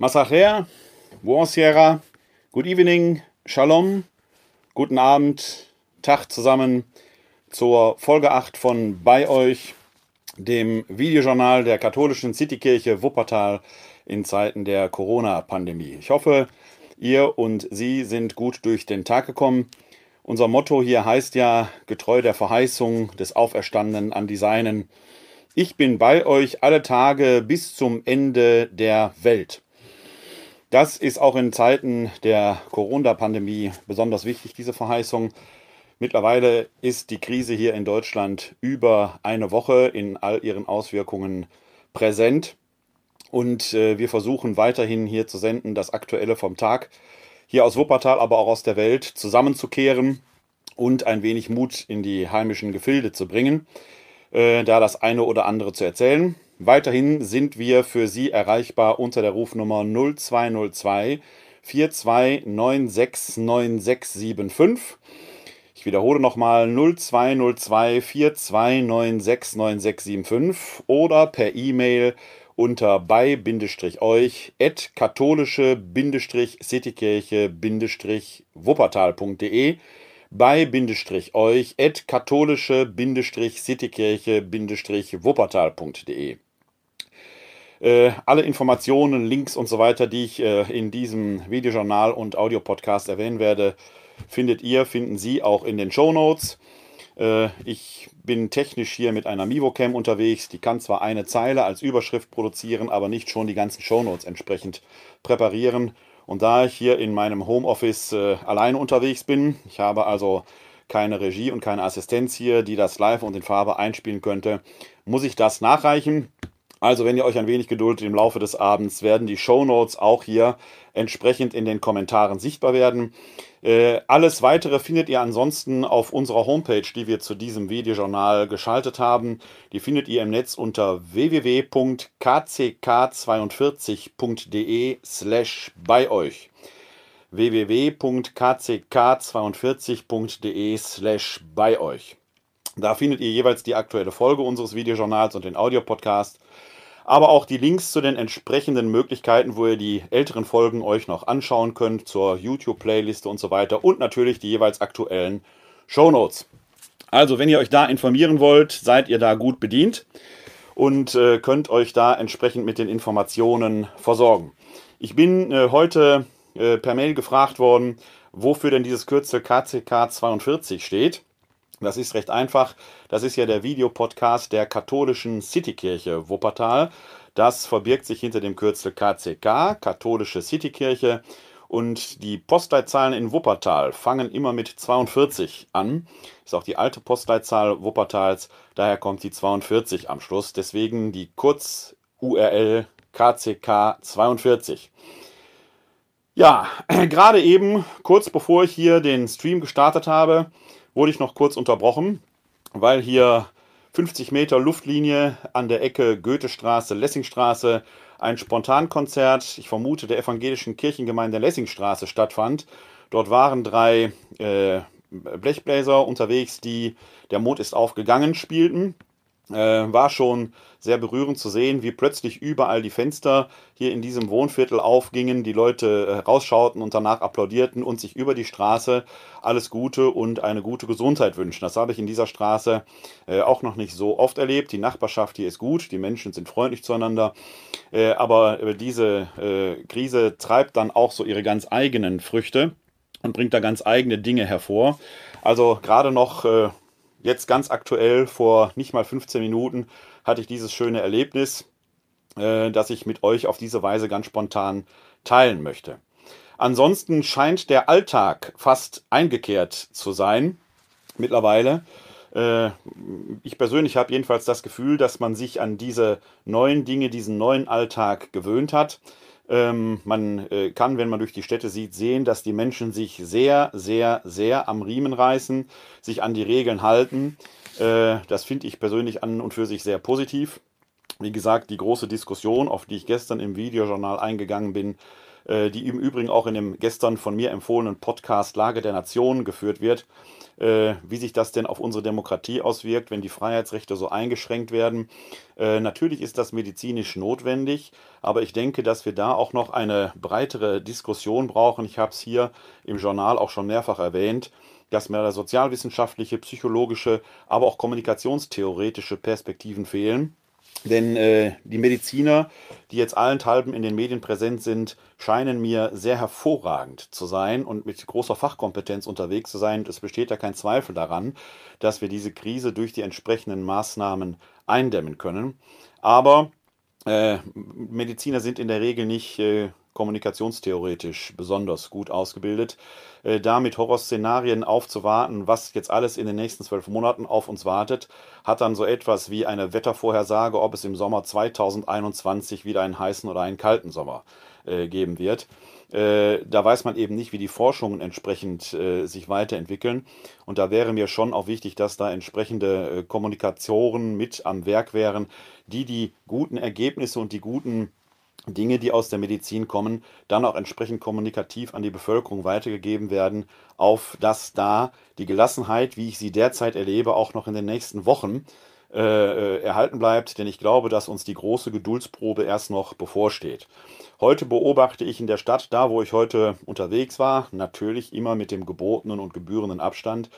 Masacher, Buonasera, Good Evening, Shalom, guten Abend, Tag zusammen zur Folge 8 von Bei euch, dem Videojournal der katholischen Citykirche Wuppertal in Zeiten der Corona-Pandemie. Ich hoffe, ihr und Sie sind gut durch den Tag gekommen. Unser Motto hier heißt ja, getreu der Verheißung des Auferstandenen an die Seinen, ich bin bei euch alle Tage bis zum Ende der Welt. Das ist auch in Zeiten der Corona-Pandemie besonders wichtig, diese Verheißung. Mittlerweile ist die Krise hier in Deutschland über eine Woche in all ihren Auswirkungen präsent. Und äh, wir versuchen weiterhin hier zu senden, das Aktuelle vom Tag, hier aus Wuppertal, aber auch aus der Welt zusammenzukehren und ein wenig Mut in die heimischen Gefilde zu bringen, äh, da das eine oder andere zu erzählen. Weiterhin sind wir für Sie erreichbar unter der Rufnummer 0202 42969675. Ich wiederhole nochmal 0202 42969675 oder per E-Mail unter bei-euch at katholische-citykirche-wuppertal.de bei-euch at katholische-citykirche-wuppertal.de äh, alle Informationen, Links und so weiter, die ich äh, in diesem Videojournal und Audiopodcast erwähnen werde, findet ihr, finden Sie auch in den Show Notes. Äh, ich bin technisch hier mit einer Mivocam unterwegs. Die kann zwar eine Zeile als Überschrift produzieren, aber nicht schon die ganzen Show Notes entsprechend präparieren. Und da ich hier in meinem Homeoffice äh, alleine unterwegs bin, ich habe also keine Regie und keine Assistenz hier, die das live und in Farbe einspielen könnte, muss ich das nachreichen. Also, wenn ihr euch ein wenig geduldet im Laufe des Abends, werden die Show Notes auch hier entsprechend in den Kommentaren sichtbar werden. Äh, alles weitere findet ihr ansonsten auf unserer Homepage, die wir zu diesem Videojournal geschaltet haben. Die findet ihr im Netz unter www.kck42.de slash bei euch www.kck42.de slash bei euch. Da findet ihr jeweils die aktuelle Folge unseres Videojournals und den Audiopodcast aber auch die Links zu den entsprechenden Möglichkeiten, wo ihr die älteren Folgen euch noch anschauen könnt, zur YouTube-Playliste und so weiter und natürlich die jeweils aktuellen Show Notes. Also, wenn ihr euch da informieren wollt, seid ihr da gut bedient und äh, könnt euch da entsprechend mit den Informationen versorgen. Ich bin äh, heute äh, per Mail gefragt worden, wofür denn dieses Kürzel KCK 42 steht. Das ist recht einfach. Das ist ja der Videopodcast der katholischen Citykirche Wuppertal. Das verbirgt sich hinter dem Kürzel KCK, Katholische Citykirche. Und die Postleitzahlen in Wuppertal fangen immer mit 42 an. Ist auch die alte Postleitzahl Wuppertals. Daher kommt die 42 am Schluss. Deswegen die Kurz-URL KCK 42. Ja, gerade eben, kurz bevor ich hier den Stream gestartet habe, wurde ich noch kurz unterbrochen, weil hier 50 Meter Luftlinie an der Ecke Goethestraße, Lessingstraße ein Spontankonzert, ich vermute, der evangelischen Kirchengemeinde Lessingstraße stattfand. Dort waren drei äh, Blechbläser unterwegs, die Der Mond ist aufgegangen spielten. Äh, war schon sehr berührend zu sehen, wie plötzlich überall die Fenster hier in diesem Wohnviertel aufgingen, die Leute äh, rausschauten und danach applaudierten und sich über die Straße alles Gute und eine gute Gesundheit wünschen. Das habe ich in dieser Straße äh, auch noch nicht so oft erlebt. Die Nachbarschaft hier ist gut, die Menschen sind freundlich zueinander, äh, aber äh, diese äh, Krise treibt dann auch so ihre ganz eigenen Früchte und bringt da ganz eigene Dinge hervor. Also gerade noch jetzt ganz aktuell, vor nicht mal 15 Minuten, hatte ich dieses schöne Erlebnis, äh, das ich mit euch auf diese Weise ganz spontan teilen möchte. Ansonsten scheint der Alltag fast eingekehrt zu sein mittlerweile. Äh, ich persönlich habe jedenfalls das Gefühl, dass man sich an diese neuen Dinge, diesen neuen Alltag gewöhnt hat. Ähm, man äh, kann, wenn man durch die Städte sieht, sehen, dass die Menschen sich sehr, sehr, sehr am Riemen reißen, sich an die Regeln halten. Äh, das finde ich persönlich an und für sich sehr positiv. Wie gesagt, die große Diskussion, auf die ich gestern im Videojournal eingegangen bin, äh, die im Übrigen auch in dem gestern von mir empfohlenen Podcast Lage der Nation geführt wird, wie sich das denn auf unsere Demokratie auswirkt, wenn die Freiheitsrechte so eingeschränkt werden. Äh, natürlich ist das medizinisch notwendig, aber ich denke, dass wir da auch noch eine breitere Diskussion brauchen. Ich habe es hier im Journal auch schon mehrfach erwähnt dass mir da sozialwissenschaftliche, psychologische, aber auch kommunikationstheoretische Perspektiven fehlen. Denn äh, die Mediziner, die jetzt allenthalben in den Medien präsent sind, scheinen mir sehr hervorragend zu sein und mit großer Fachkompetenz unterwegs zu sein. Es besteht ja kein Zweifel daran, dass wir diese Krise durch die entsprechenden Maßnahmen eindämmen können. Aber äh, Mediziner sind in der Regel nicht äh, kommunikationstheoretisch besonders gut ausgebildet. Äh, da mit Horrorszenarien aufzuwarten, was jetzt alles in den nächsten zwölf Monaten auf uns wartet, hat dann so etwas wie eine Wettervorhersage, ob es im Sommer 2021 wieder einen heißen oder einen kalten Sommer äh, geben wird. Äh, da weiß man eben nicht, wie die Forschungen entsprechend äh, sich weiterentwickeln. Und da wäre mir schon auch wichtig, dass da entsprechende Kommunikatoren mit am Werk wären, die die guten Ergebnisse und die guten Dinge, die aus der Medizin kommen, dann auch entsprechend kommunikativ an die Bevölkerung weitergegeben werden, auf dass da die Gelassenheit, wie ich sie derzeit erlebe, auch noch in den nächsten Wochen äh, äh, erhalten bleibt, denn ich glaube, dass uns die große Geduldsprobe erst noch bevorsteht. Heute beobachte ich in der Stadt, da wo ich heute unterwegs war, natürlich immer mit dem gebotenen und gebührenden Abstand,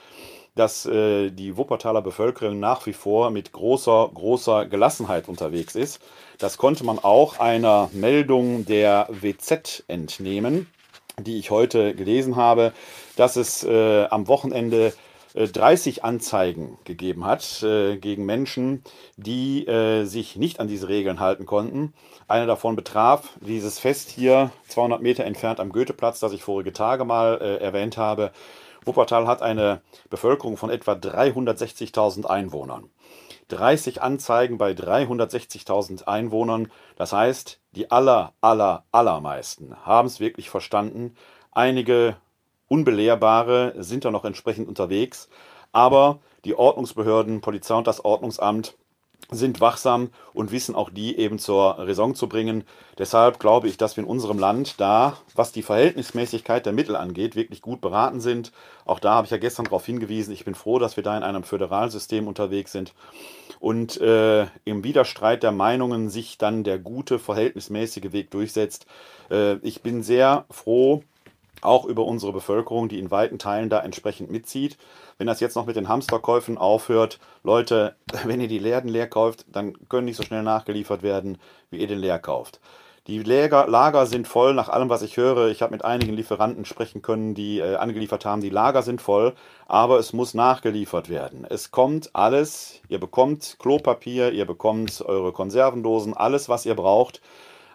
dass äh, die Wuppertaler Bevölkerung nach wie vor mit großer, großer Gelassenheit unterwegs ist. Das konnte man auch einer Meldung der WZ entnehmen, die ich heute gelesen habe, dass es äh, am Wochenende 30 äh, Anzeigen gegeben hat äh, gegen Menschen, die äh, sich nicht an diese Regeln halten konnten. Eine davon betraf dieses Fest hier 200 Meter entfernt am Goetheplatz, das ich vorige Tage mal äh, erwähnt habe. Wuppertal hat eine Bevölkerung von etwa 360.000 Einwohnern. 30 Anzeigen bei 360.000 Einwohnern. Das heißt, die aller, aller, allermeisten haben es wirklich verstanden. Einige Unbelehrbare sind da noch entsprechend unterwegs. Aber die Ordnungsbehörden, Polizei und das Ordnungsamt sind wachsam und wissen auch die eben zur Raison zu bringen. Deshalb glaube ich, dass wir in unserem Land da, was die Verhältnismäßigkeit der Mittel angeht, wirklich gut beraten sind. Auch da habe ich ja gestern darauf hingewiesen. Ich bin froh, dass wir da in einem Föderalsystem unterwegs sind und äh, im Widerstreit der Meinungen sich dann der gute, verhältnismäßige Weg durchsetzt. Äh, ich bin sehr froh, auch über unsere Bevölkerung, die in weiten Teilen da entsprechend mitzieht. Wenn das jetzt noch mit den Hamsterkäufen aufhört, Leute, wenn ihr die Läden leer kauft, dann können nicht so schnell nachgeliefert werden, wie ihr den leer kauft. Die Lager, Lager sind voll, nach allem, was ich höre. Ich habe mit einigen Lieferanten sprechen können, die äh, angeliefert haben. Die Lager sind voll, aber es muss nachgeliefert werden. Es kommt alles. Ihr bekommt Klopapier, ihr bekommt eure Konservendosen, alles, was ihr braucht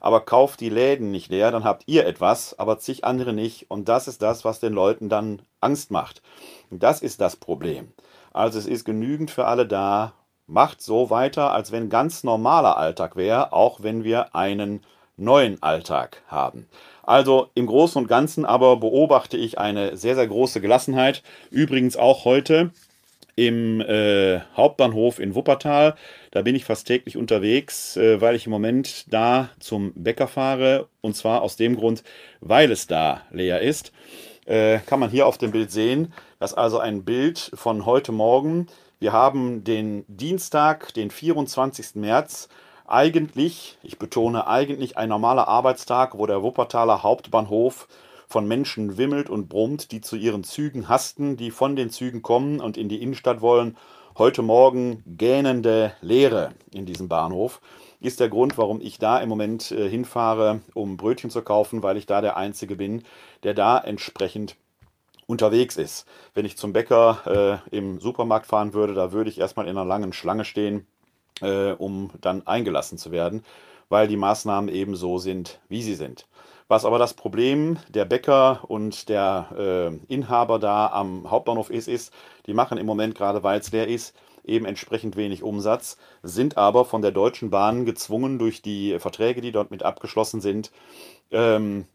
aber kauft die Läden nicht leer, dann habt ihr etwas, aber zig andere nicht. Und das ist das, was den Leuten dann Angst macht. Das ist das Problem. Also es ist genügend für alle da. Macht so weiter, als wenn ganz normaler Alltag wäre, auch wenn wir einen neuen Alltag haben. Also im Großen und Ganzen aber beobachte ich eine sehr, sehr große Gelassenheit. Übrigens auch heute im äh, Hauptbahnhof in Wuppertal. Da bin ich fast täglich unterwegs, äh, weil ich im Moment da zum Bäcker fahre. Und zwar aus dem Grund, weil es da leer ist. Äh, kann man hier auf dem Bild sehen. Das ist also ein Bild von heute Morgen. Wir haben den Dienstag, den 24. März. Eigentlich, ich betone eigentlich, ein normaler Arbeitstag, wo der Wuppertaler Hauptbahnhof von Menschen wimmelt und brummt, die zu ihren Zügen hasten, die von den Zügen kommen und in die Innenstadt wollen. Heute Morgen gähnende Leere in diesem Bahnhof ist der Grund, warum ich da im Moment äh, hinfahre, um Brötchen zu kaufen, weil ich da der Einzige bin, der da entsprechend unterwegs ist. Wenn ich zum Bäcker äh, im Supermarkt fahren würde, da würde ich erstmal in einer langen Schlange stehen, äh, um dann eingelassen zu werden, weil die Maßnahmen eben so sind, wie sie sind. Was aber das Problem der Bäcker und der äh, Inhaber da am Hauptbahnhof ist, ist, die machen im Moment gerade, weil es leer ist, eben entsprechend wenig Umsatz, sind aber von der Deutschen Bahn gezwungen durch die Verträge, die dort mit abgeschlossen sind, ähm,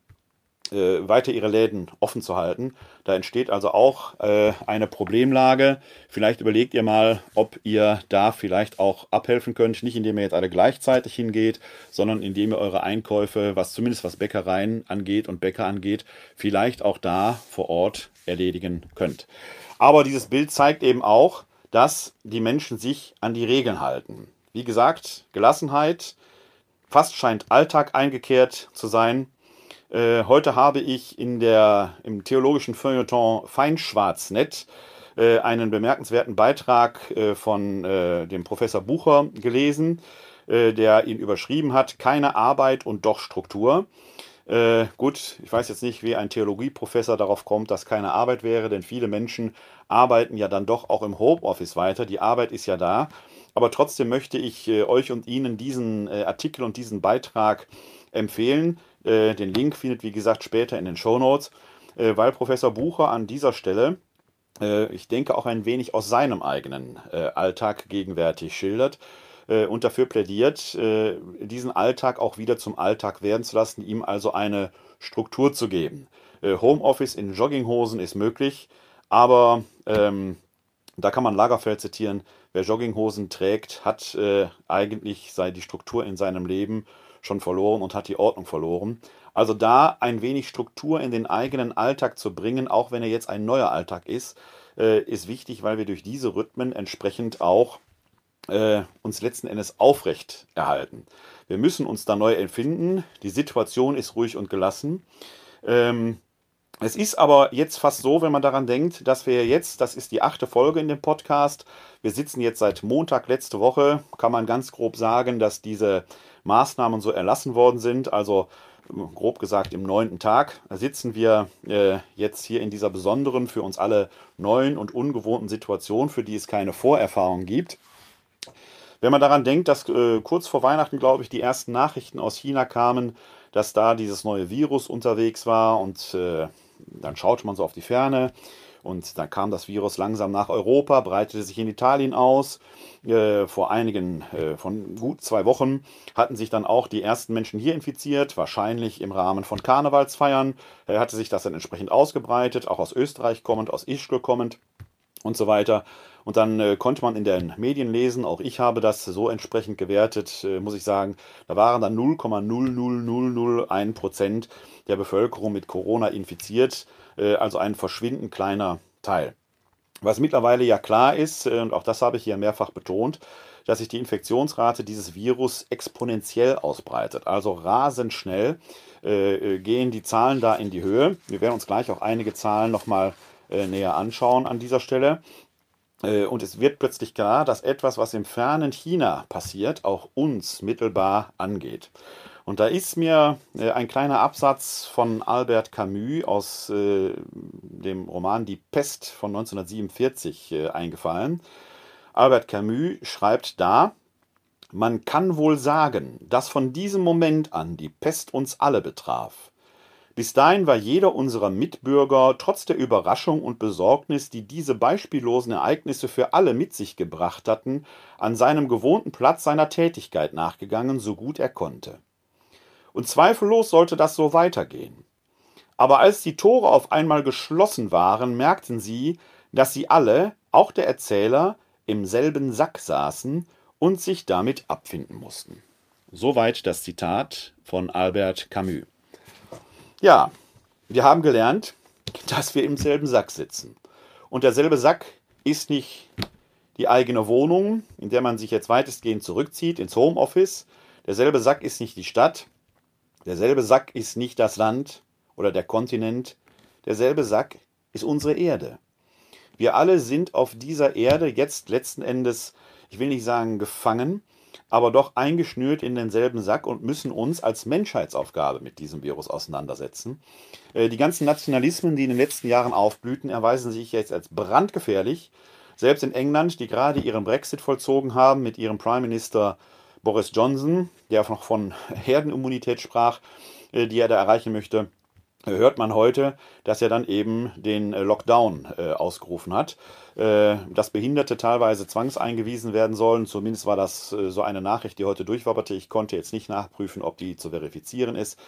äh, weiter ihre Läden offen zu halten. Da entsteht also auch äh, eine Problemlage. Vielleicht überlegt ihr mal, ob ihr da vielleicht auch abhelfen könnt. Nicht indem ihr jetzt alle gleichzeitig hingeht, sondern indem ihr eure Einkäufe, was zumindest was Bäckereien angeht und Bäcker angeht, vielleicht auch da vor Ort erledigen könnt. Aber dieses Bild zeigt eben auch, dass die Menschen sich an die Regeln halten. Wie gesagt, Gelassenheit, fast scheint Alltag eingekehrt zu sein. Äh, heute habe ich in der, im theologischen Feuilleton Feinschwarznet äh, einen bemerkenswerten Beitrag äh, von äh, dem Professor Bucher gelesen, äh, der ihn überschrieben hat, keine Arbeit und doch Struktur. Äh, gut, ich weiß jetzt nicht, wie ein Theologieprofessor darauf kommt, dass keine Arbeit wäre, denn viele Menschen arbeiten ja dann doch auch im Homeoffice weiter. Die Arbeit ist ja da. Aber trotzdem möchte ich äh, euch und Ihnen diesen äh, Artikel und diesen Beitrag empfehlen. Äh, den Link findet, wie gesagt, später in den Show Notes, äh, weil Professor Bucher an dieser Stelle, äh, ich denke, auch ein wenig aus seinem eigenen Alltag gegenwärtig schildert und dafür plädiert, diesen Alltag auch wieder zum Alltag werden zu lassen, ihm also eine Struktur zu geben. Homeoffice in Jogginghosen ist möglich, aber ähm, da kann man Lagerfeld zitieren, wer Jogginghosen trägt, hat äh, eigentlich sei die Struktur in seinem Leben schon verloren und hat die Ordnung verloren. Also da ein wenig Struktur in den eigenen Alltag zu bringen, auch wenn er jetzt ein neuer Alltag ist, äh, ist wichtig, weil wir durch diese Rhythmen entsprechend auch äh, uns letzten Endes aufrecht erhalten. Wir müssen uns da neu empfinden. Die Situation ist ruhig und gelassen. Ähm, es ist aber jetzt fast so, wenn man daran denkt, dass wir jetzt, das ist die achte Folge in dem Podcast, wir sitzen jetzt seit Montag letzte Woche, kann man ganz grob sagen, dass diese Maßnahmen so erlassen worden sind. Also grob gesagt im neunten Tag sitzen wir äh, jetzt hier in dieser besonderen, für uns alle neuen und ungewohnten Situation, für die es keine Vorerfahrung gibt. Wenn man daran denkt, dass äh, kurz vor Weihnachten, glaube ich, die ersten Nachrichten aus China kamen, dass da dieses neue Virus unterwegs war und äh, dann schaute man so auf die Ferne und dann kam das Virus langsam nach Europa, breitete sich in Italien aus. Äh, vor einigen, äh, von gut zwei Wochen hatten sich dann auch die ersten Menschen hier infiziert, wahrscheinlich im Rahmen von Karnevalsfeiern. Äh, hatte sich das dann entsprechend ausgebreitet, auch aus Österreich kommend, aus Ischgl kommend und so weiter. Und dann äh, konnte man in den Medien lesen, auch ich habe das so entsprechend gewertet, äh, muss ich sagen, da waren dann 0,00001 Prozent der Bevölkerung mit Corona infiziert, äh, also ein verschwindend kleiner Teil. Was mittlerweile ja klar ist, äh, und auch das habe ich hier mehrfach betont, dass sich die Infektionsrate dieses Virus exponentiell ausbreitet. Also rasend schnell äh, äh, gehen die Zahlen da in die Höhe. Wir werden uns gleich auch einige Zahlen nochmal äh, näher anschauen an dieser Stelle. Äh, und es wird plötzlich klar, dass etwas, was im fernen China passiert, auch uns mittelbar angeht. Und da ist mir äh, ein kleiner Absatz von Albert Camus aus dem Roman Die Pest von 1947 äh, eingefallen. Albert Camus schreibt da, man kann wohl sagen, dass von diesem Moment an die Pest uns alle betraf. Bis dahin war jeder unserer Mitbürger trotz der Überraschung und Besorgnis, die diese beispiellosen Ereignisse für alle mit sich gebracht hatten, an seinem gewohnten Platz seiner Tätigkeit nachgegangen, so gut er konnte. Und zweifellos sollte das so weitergehen. Aber als die Tore auf einmal geschlossen waren, merkten sie, dass sie alle, auch der Erzähler, im selben Sack saßen und sich damit abfinden mussten. Soweit das Zitat von Albert Camus. Ja, wir haben gelernt, dass wir im selben Sack sitzen. Und derselbe Sack ist nicht die eigene Wohnung, in der man sich jetzt weitestgehend zurückzieht, ins Homeoffice. Derselbe Sack ist nicht die Stadt. Derselbe Sack ist nicht das Land oder der Kontinent. Derselbe Sack ist unsere Erde. Wir alle sind auf dieser Erde jetzt letzten Endes, ich will nicht sagen gefangen, aber doch eingeschnürt in denselben Sack und müssen uns als Menschheitsaufgabe mit diesem Virus auseinandersetzen. Äh, die ganzen Nationalismen, die in den letzten Jahren aufblühten, erweisen sich jetzt als brandgefährlich. Selbst in England, die gerade ihren Brexit vollzogen haben mit ihrem Prime Minister Boris Johnson, der noch von Herdenimmunität sprach, äh, die er da erreichen möchte, hört man heute, dass er dann eben den äh, Lockdown äh, ausgerufen hat, äh, dass Behinderte teilweise zwangseingewiesen werden sollen. Zumindest war das äh, so eine Nachricht, die heute durchwabberte. Ich konnte jetzt nicht nachprüfen, ob die zu verifizieren ist.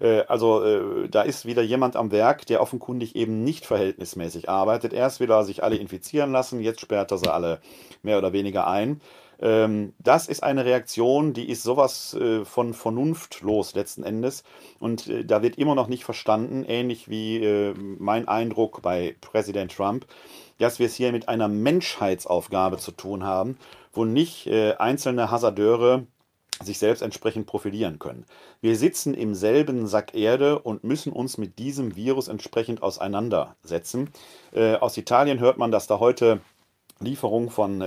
Äh, also äh, da ist wieder jemand am Werk, der offenkundig eben nicht verhältnismäßig arbeitet. Erst will er sich alle infizieren lassen, jetzt sperrt er sie alle mehr oder weniger ein. Ähm, das ist eine Reaktion, die ist sowas äh, von vernunftlos letzten Endes. Und äh, da wird immer noch nicht verstanden, ähnlich wie äh, mein Eindruck bei Präsident Trump, dass wir es hier mit einer Menschheitsaufgabe zu tun haben, wo nicht einzelne Hasardeure sich selbst entsprechend profilieren können. Wir sitzen im selben Sack Erde und müssen uns mit diesem Virus entsprechend auseinandersetzen. Aus Italien hört man, dass da heute Lieferungen von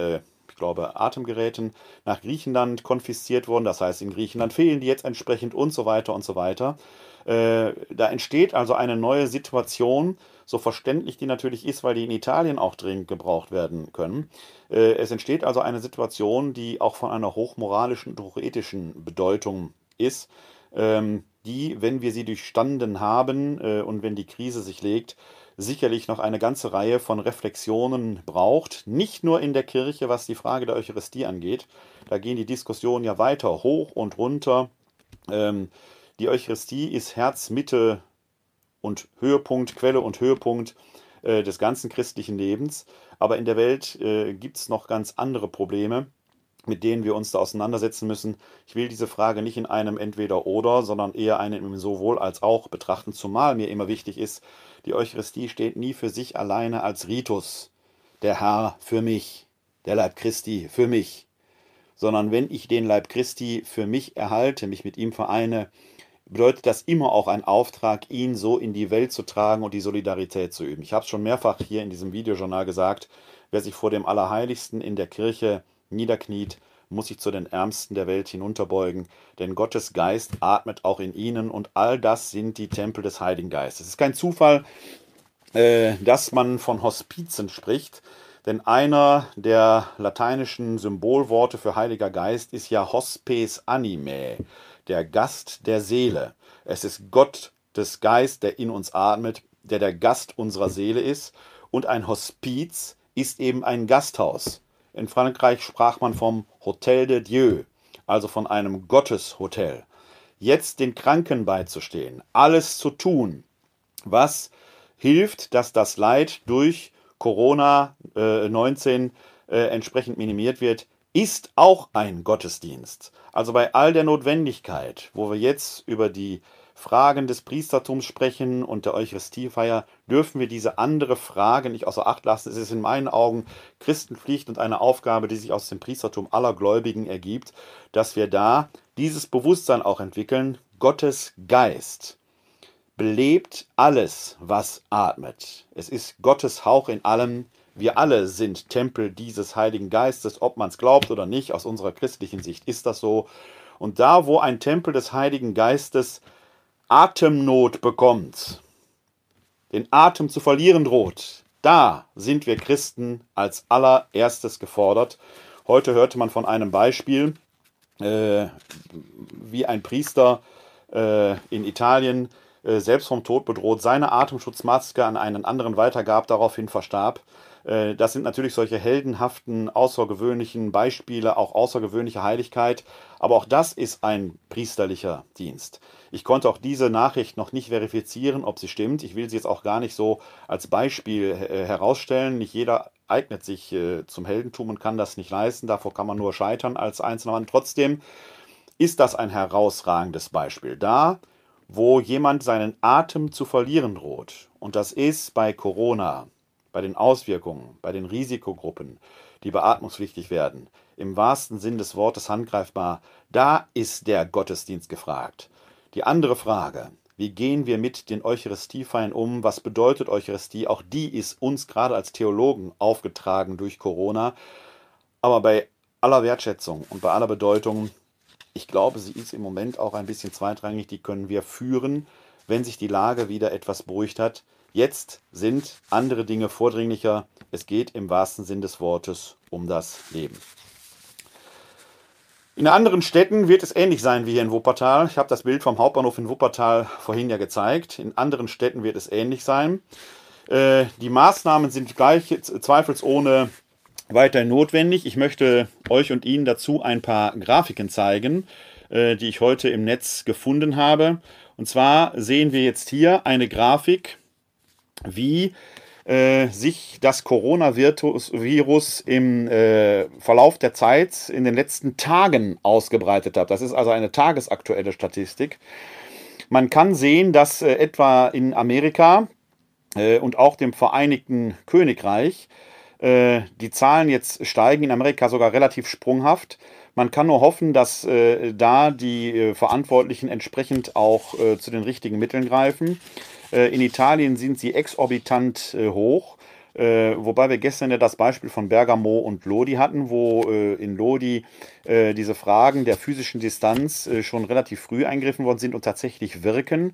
ich glaube, Atemgeräten nach Griechenland konfisziert wurden. Das heißt, in Griechenland fehlen die jetzt entsprechend und so weiter und so weiter. Äh, da entsteht also eine neue Situation, so verständlich die natürlich ist, weil die in Italien auch dringend gebraucht werden können. Äh, es entsteht also eine Situation, die auch von einer hochmoralischen und hochethischen Bedeutung ist, ähm, die, wenn wir sie durchstanden haben äh, und wenn die Krise sich legt, sicherlich noch eine ganze Reihe von Reflexionen braucht. Nicht nur in der Kirche, was die Frage der Eucharistie angeht. Da gehen die Diskussionen ja weiter hoch und runter. Ähm, die Eucharistie ist Herz, Mitte und Höhepunkt, Quelle und Höhepunkt äh, des ganzen christlichen Lebens. Aber in der Welt äh, gibt es noch ganz andere Probleme mit denen wir uns da auseinandersetzen müssen. Ich will diese Frage nicht in einem Entweder-Oder, sondern eher einen sowohl als auch betrachten, zumal mir immer wichtig ist, die Eucharistie steht nie für sich alleine als Ritus. Der Herr für mich, der Leib Christi für mich. Sondern wenn ich den Leib Christi für mich erhalte, mich mit ihm vereine, bedeutet das immer auch ein Auftrag, ihn so in die Welt zu tragen und die Solidarität zu üben. Ich habe es schon mehrfach hier in diesem Videojournal gesagt, wer sich vor dem Allerheiligsten in der Kirche niederkniet, muss sich zu den Ärmsten der Welt hinunterbeugen, denn Gottes Geist atmet auch in ihnen und all das sind die Tempel des Heiligen Geistes. Es ist kein Zufall, äh, dass man von Hospizen spricht, denn einer der lateinischen Symbolworte für Heiliger Geist ist ja Hospes Animae, der Gast der Seele. Es ist Gott des Geist, der in uns atmet, der der Gast unserer Seele ist und ein Hospiz ist eben ein Gasthaus. In Frankreich sprach man vom Hotel de Dieu, also von einem Gotteshotel. Jetzt den Kranken beizustehen, alles zu tun, was hilft, dass das Leid durch Corona-19 äh, äh, entsprechend minimiert wird, ist auch ein Gottesdienst. Also bei all der Notwendigkeit, wo wir jetzt über die Fragen des Priestertums sprechen und der Eucharistiefeier, dürfen wir diese andere Frage nicht außer Acht lassen. Es ist in meinen Augen Christenpflicht und eine Aufgabe, die sich aus dem Priestertum aller Gläubigen ergibt, dass wir da dieses Bewusstsein auch entwickeln. Gottes Geist belebt alles, was atmet. Es ist Gottes Hauch in allem. Wir alle sind Tempel dieses Heiligen Geistes, ob man es glaubt oder nicht. Aus unserer christlichen Sicht ist das so. Und da, wo ein Tempel des Heiligen Geistes Atemnot bekommt, den Atem zu verlieren droht, da sind wir Christen als allererstes gefordert. Heute hörte man von einem Beispiel, äh, wie ein Priester äh, in Italien äh, selbst vom Tod bedroht seine Atemschutzmaske an einen anderen weitergab, daraufhin verstarb. Äh, das sind natürlich solche heldenhaften, außergewöhnlichen Beispiele, auch außergewöhnliche Heiligkeit. Aber auch das ist ein priesterlicher Dienst. Ich konnte auch diese Nachricht noch nicht verifizieren, ob sie stimmt. Ich will sie jetzt auch gar nicht so als Beispiel äh, herausstellen. Nicht jeder eignet sich äh, zum Heldentum und kann das nicht leisten. Davor kann man nur scheitern als einzelner Mann. Trotzdem ist das ein herausragendes Beispiel. Da, wo jemand seinen Atem zu verlieren droht, und das ist bei Corona, bei den Auswirkungen, bei den Risikogruppen, die beatmungspflichtig werden, im wahrsten Sinn des Wortes handgreifbar, da ist der Gottesdienst gefragt. Die andere Frage, wie gehen wir mit den Eucharistiefeiern um? Was bedeutet Eucharistie? Auch die ist uns gerade als Theologen aufgetragen durch Corona. Aber bei aller Wertschätzung und bei aller Bedeutung, ich glaube, sie ist im Moment auch ein bisschen zweitrangig. Die können wir führen, wenn sich die Lage wieder etwas beruhigt hat. Jetzt sind andere Dinge vordringlicher. Es geht im wahrsten Sinn des Wortes um das Leben. In anderen Städten wird es ähnlich sein wie hier in Wuppertal. Ich habe das Bild vom Hauptbahnhof in Wuppertal vorhin ja gezeigt. In anderen Städten wird es ähnlich sein. Äh, die Maßnahmen sind gleich zweifelsohne weiterhin notwendig. Ich möchte euch und Ihnen dazu ein paar Grafiken zeigen, äh, die ich heute im Netz gefunden habe. Und zwar sehen wir jetzt hier eine Grafik, wie äh, sich das Coronavirus im äh, Verlauf der Zeit in den letzten Tagen ausgebreitet hat. Das ist also eine tagesaktuelle Statistik. Man kann sehen, dass äh, etwa in Amerika äh, und auch dem Vereinigten Königreich äh, die Zahlen jetzt steigen, in Amerika sogar relativ sprunghaft. Man kann nur hoffen, dass äh, da die Verantwortlichen entsprechend auch zu den richtigen Mitteln greifen. Äh, in Italien sind sie exorbitant äh, hoch. Äh, wobei wir gestern ja das Beispiel von Bergamo und Lodi hatten, wo in Lodi diese Fragen der physischen Distanz schon relativ früh eingriffen worden sind und tatsächlich wirken.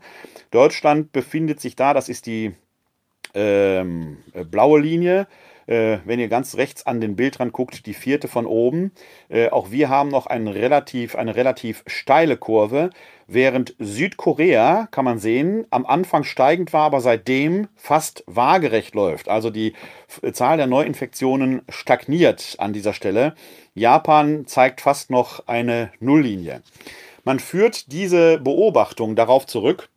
Deutschland befindet sich da, das ist die ähm, blaue Linie, äh, wenn ihr ganz rechts an den Bildrand guckt, die vierte von oben. Äh, auch wir haben noch ein relativ, eine relativ steile Kurve, während Südkorea, kann man sehen, am Anfang steigend war, aber seitdem fast waagerecht läuft. Also die Zahl der Neuinfektionen stagniert an dieser Stelle. Japan zeigt fast noch eine Nulllinie. Man führt diese Beobachtung darauf zurück,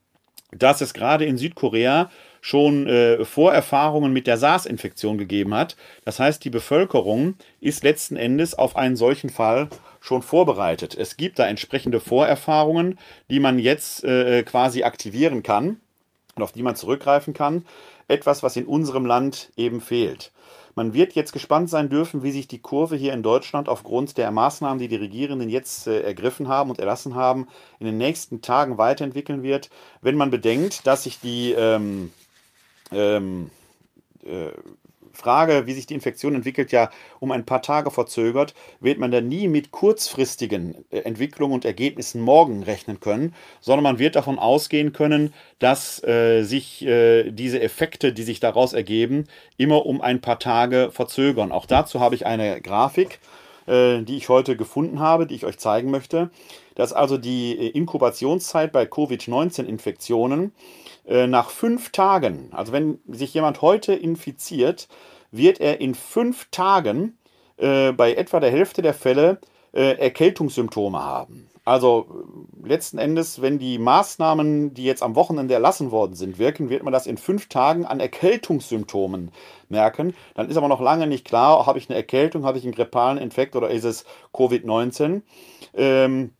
dass es gerade in Südkorea schon äh, Vorerfahrungen mit der SARS-Infektion gegeben hat. Das heißt, die Bevölkerung ist letzten Endes auf einen solchen Fall schon vorbereitet. Es gibt da entsprechende Vorerfahrungen, die man jetzt äh, quasi aktivieren kann und auf die man zurückgreifen kann. Etwas, was in unserem Land eben fehlt. Man wird jetzt gespannt sein dürfen, wie sich die Kurve hier in Deutschland aufgrund der Maßnahmen, die die Regierenden jetzt äh, ergriffen haben und erlassen haben, in den nächsten Tagen weiterentwickeln wird, wenn man bedenkt, dass sich die ähm, ähm, äh, Frage, wie sich die Infektion entwickelt, ja um ein paar Tage verzögert, wird man dann nie mit kurzfristigen äh, Entwicklungen und Ergebnissen morgen rechnen können, sondern man wird davon ausgehen können, dass äh, sich äh, diese Effekte, die sich daraus ergeben, immer um ein paar Tage verzögern. Auch dazu habe ich eine Grafik, äh, die ich heute gefunden habe, die ich euch zeigen möchte. dass also die äh, Inkubationszeit bei Covid-19-Infektionen äh, nach fünf Tagen, also wenn sich jemand heute infiziert, wird er in fünf Tagen äh, bei etwa der Hälfte der Fälle äh, Erkältungssymptome haben. Also äh, letzten Endes, wenn die Maßnahmen, die jetzt am Wochenende erlassen worden sind, wirken, wird man das in fünf Tagen an Erkältungssymptomen merken. Dann ist aber noch lange nicht klar, habe ich eine Erkältung, habe ich einen grippalen Infekt oder ist es Covid-19. Ähm,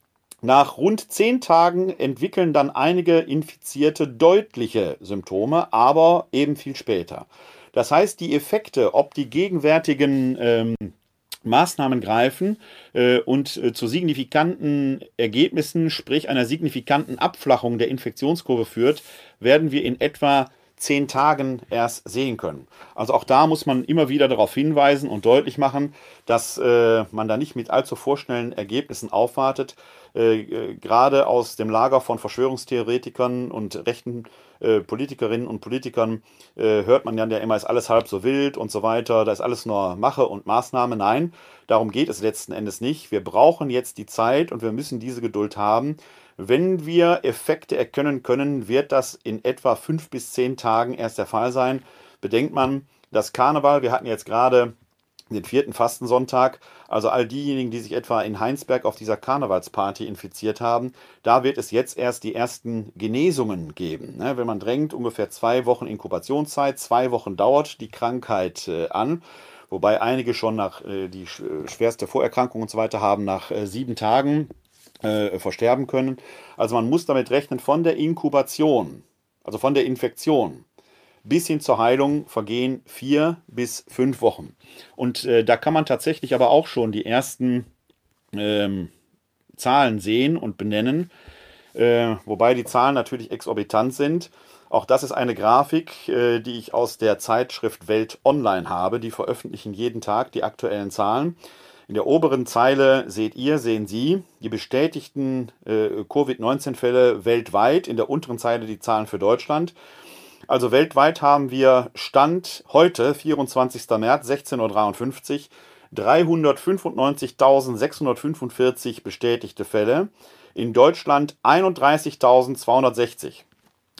nach rund zehn Tagen entwickeln dann einige Infizierte deutliche Symptome, aber eben viel später. Das heißt, die Effekte, ob die gegenwärtigen ähm, Maßnahmen greifen äh, und äh, zu signifikanten Ergebnissen, sprich einer signifikanten Abflachung der Infektionskurve führt, werden wir in etwa zehn Tagen erst sehen können. Also auch da muss man immer wieder darauf hinweisen und deutlich machen, dass äh, man da nicht mit allzu vorschnellen Ergebnissen aufwartet. Äh, äh, gerade aus dem Lager von Verschwörungstheoretikern und rechten äh, Politikerinnen und Politikern äh, hört man ja immer, ist alles halb so wild und so weiter, da ist alles nur Mache und Maßnahme. Nein, darum geht es letzten Endes nicht. Wir brauchen jetzt die Zeit und wir müssen diese Geduld haben. Wenn wir Effekte erkennen können, wird das in etwa fünf bis zehn Tagen erst der Fall sein. Bedenkt man, das Karneval, wir hatten jetzt gerade den vierten Fastensonntag, also all diejenigen, die sich etwa in Heinsberg auf dieser Karnevalsparty infiziert haben, da wird es jetzt erst die ersten Genesungen geben. Ne? Wenn man drängt, ungefähr zwei Wochen Inkubationszeit, zwei Wochen dauert die Krankheit äh, an wobei einige schon nach äh, die schwerste Vorerkrankung und so weiter haben nach äh, sieben Tagen äh, versterben können. Also man muss damit rechnen, von der Inkubation, also von der Infektion bis hin zur Heilung vergehen vier bis fünf Wochen. Und äh, da kann man tatsächlich aber auch schon die ersten ähm, Zahlen sehen und benennen, äh, wobei die Zahlen natürlich exorbitant sind. Auch das ist eine Grafik, äh, die ich aus der Zeitschrift Welt Online habe. Die veröffentlichen jeden Tag die aktuellen Zahlen. In der oberen Zeile seht ihr, sehen Sie die bestätigten äh, Covid-19-Fälle weltweit. In der unteren Zeile die Zahlen für Deutschland. Also weltweit haben wir Stand heute, 24. März, 16.53 Uhr, 395.645 bestätigte Fälle. In Deutschland 31.260.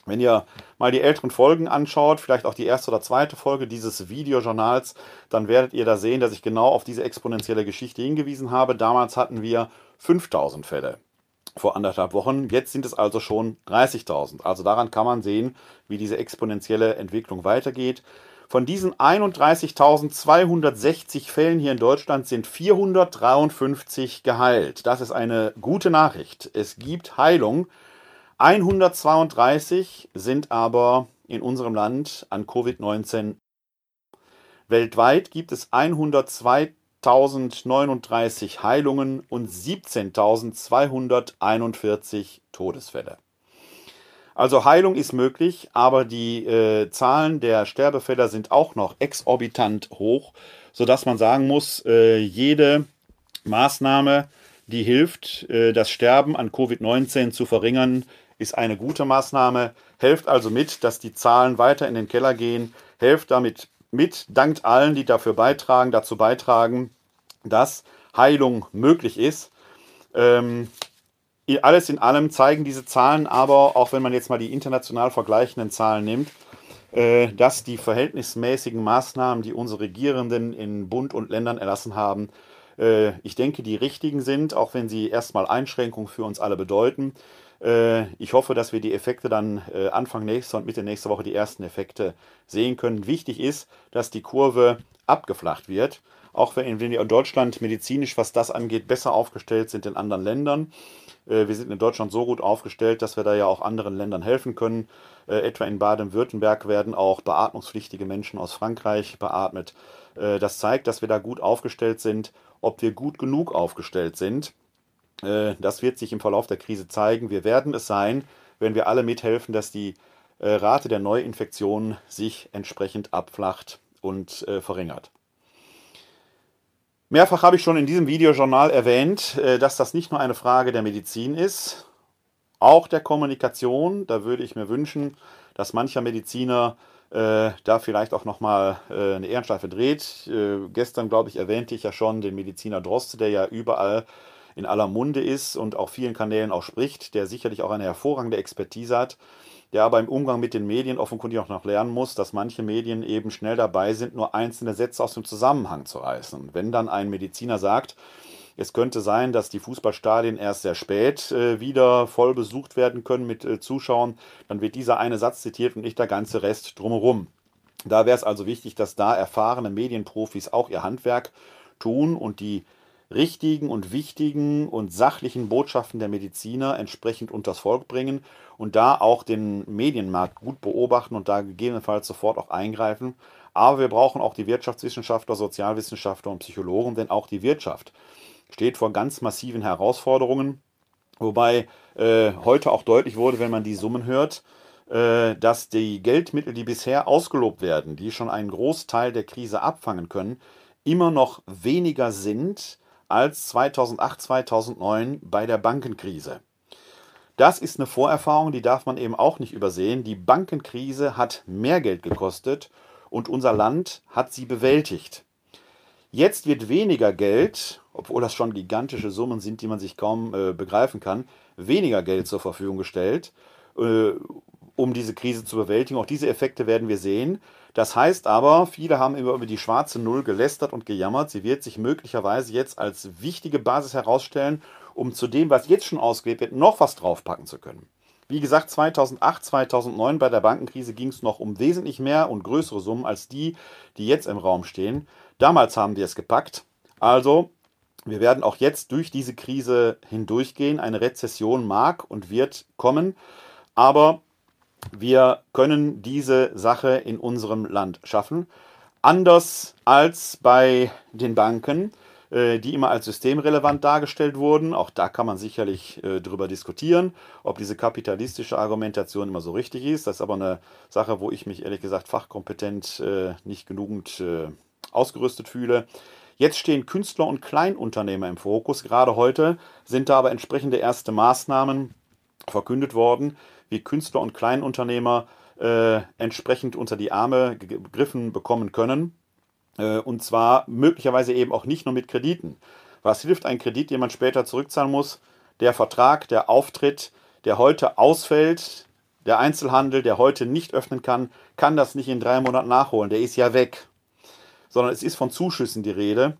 Wenn ihr mal die älteren Folgen anschaut, vielleicht auch die erste oder zweite Folge dieses Videojournals, dann werdet ihr da sehen, dass ich genau auf diese exponentielle Geschichte hingewiesen habe. Damals hatten wir 5000 Fälle vor anderthalb Wochen. Jetzt sind es also schon 30.000. Also daran kann man sehen, wie diese exponentielle Entwicklung weitergeht. Von diesen 31.260 Fällen hier in Deutschland sind 453 geheilt. Das ist eine gute Nachricht. Es gibt Heilung. 132 sind aber in unserem Land an Covid-19. Weltweit gibt es 102.039 Heilungen und 17.241 Todesfälle. Also Heilung ist möglich, aber die äh, Zahlen der Sterbefälle sind auch noch exorbitant hoch, sodass man sagen muss, äh, jede Maßnahme, die hilft, äh, das Sterben an Covid-19 zu verringern, ist eine gute Maßnahme. Helft also mit, dass die Zahlen weiter in den Keller gehen. Helft damit mit, dankt allen, die dafür beitragen, dazu beitragen, dass Heilung möglich ist. Ähm, alles in allem zeigen diese Zahlen aber, auch wenn man jetzt mal die international vergleichenden Zahlen nimmt, äh, dass die verhältnismäßigen Maßnahmen, die unsere Regierenden in Bund und Ländern erlassen haben, äh, ich denke, die richtigen sind, auch wenn sie erstmal Einschränkungen für uns alle bedeuten. Äh, ich hoffe, dass wir die Effekte dann Anfang nächster und Mitte nächster Woche die ersten Effekte sehen können. Wichtig ist, dass die Kurve abgeflacht wird auch wenn wir in Deutschland medizinisch, was das angeht, besser aufgestellt sind in anderen Ländern. Äh, wir sind in Deutschland so gut aufgestellt, dass wir da ja auch anderen Ländern helfen können. Äh, etwa in Baden-Württemberg werden auch beatmungspflichtige Menschen aus Frankreich beatmet. Äh, das zeigt, dass wir da gut aufgestellt sind. Ob wir gut genug aufgestellt sind, das wird sich im Verlauf der Krise zeigen. Wir werden es sein, wenn wir alle mithelfen, dass die Rate der Neuinfektionen sich entsprechend abflacht und verringert. Mehrfach habe ich schon in diesem Videojournal erwähnt, äh, dass das nicht nur eine Frage der Medizin ist, auch der Kommunikation. Da würde ich mir wünschen, dass mancher Mediziner äh, da vielleicht auch nochmal äh, eine Ehrenschleife dreht. Äh, gestern, glaube ich, erwähnte ich ja schon den Mediziner Droste, der ja überall in aller Munde ist und auf vielen Kanälen auch spricht, der sicherlich auch eine hervorragende Expertise hat der aber im Umgang mit den Medien offenkundig auch noch lernen muss, dass manche Medien eben schnell dabei sind, nur einzelne Sätze aus dem Zusammenhang zu reißen. Wenn dann ein Mediziner sagt, es könnte sein, dass die Fußballstadien erst sehr spät äh, wieder voll besucht werden können mit äh, Zuschauern, dann wird dieser eine Satz zitiert und nicht der ganze Rest drumherum. Da wäre es also wichtig, dass da erfahrene Medienprofis auch ihr Handwerk tun und die richtigen und wichtigen und sachlichen Botschaften der Mediziner entsprechend unters Volk bringen und da auch den Medienmarkt gut beobachten und da gegebenenfalls sofort auch eingreifen. Aber wir brauchen auch die Wirtschaftswissenschaftler, Sozialwissenschaftler und Psychologen, denn auch die Wirtschaft steht vor ganz massiven Herausforderungen. Wobei äh, heute auch deutlich wurde, wenn man die Summen hört, äh, dass die Geldmittel, die bisher ausgelobt werden, die schon einen Großteil der Krise abfangen können, immer noch weniger sind als 2008, 2009 bei der Bankenkrise. Das ist eine Vorerfahrung, die darf man eben auch nicht übersehen. Die Bankenkrise hat mehr Geld gekostet und unser Land hat sie bewältigt. Jetzt wird weniger Geld, obwohl das schon gigantische Summen sind, die man sich kaum äh, begreifen kann, weniger Geld zur Verfügung gestellt, äh, um diese Krise zu bewältigen. Auch diese Effekte werden wir sehen. Das heißt aber, viele haben über die schwarze Null gelästert und gejammert. Sie wird sich möglicherweise jetzt als wichtige Basis herausstellen, um zu dem, was jetzt schon ausgelebt wird, noch was draufpacken zu können. Wie gesagt, 2008, 2009 bei der Bankenkrise ging es noch um wesentlich mehr und größere Summen als die, die jetzt im Raum stehen. Damals haben wir es gepackt. Also, wir werden auch jetzt durch diese Krise hindurchgehen. Eine Rezession mag und wird kommen. Aber wir können diese Sache in unserem Land schaffen. Anders als bei den Banken, äh, die immer als systemrelevant dargestellt wurden. Auch da kann man sicherlich äh, drüber diskutieren, ob diese kapitalistische Argumentation immer so richtig ist. Das ist aber eine Sache, wo ich mich ehrlich gesagt fachkompetent äh, nicht genügend äh, ausgerüstet fühle. Jetzt stehen Künstler und Kleinunternehmer im Fokus. Gerade heute sind da aber entsprechende erste Maßnahmen verkündet worden, wie Künstler und Kleinunternehmer äh, entsprechend unter die Arme gegriffen bekommen können. Äh, und zwar möglicherweise eben auch nicht nur mit Krediten. Was hilft ein Kredit, den man später zurückzahlen muss? Der Vertrag, der Auftritt, der heute ausfällt, der Einzelhandel, der heute nicht öffnen kann, kann das nicht in drei Monaten nachholen. Der ist ja weg. Sondern es ist von Zuschüssen die Rede.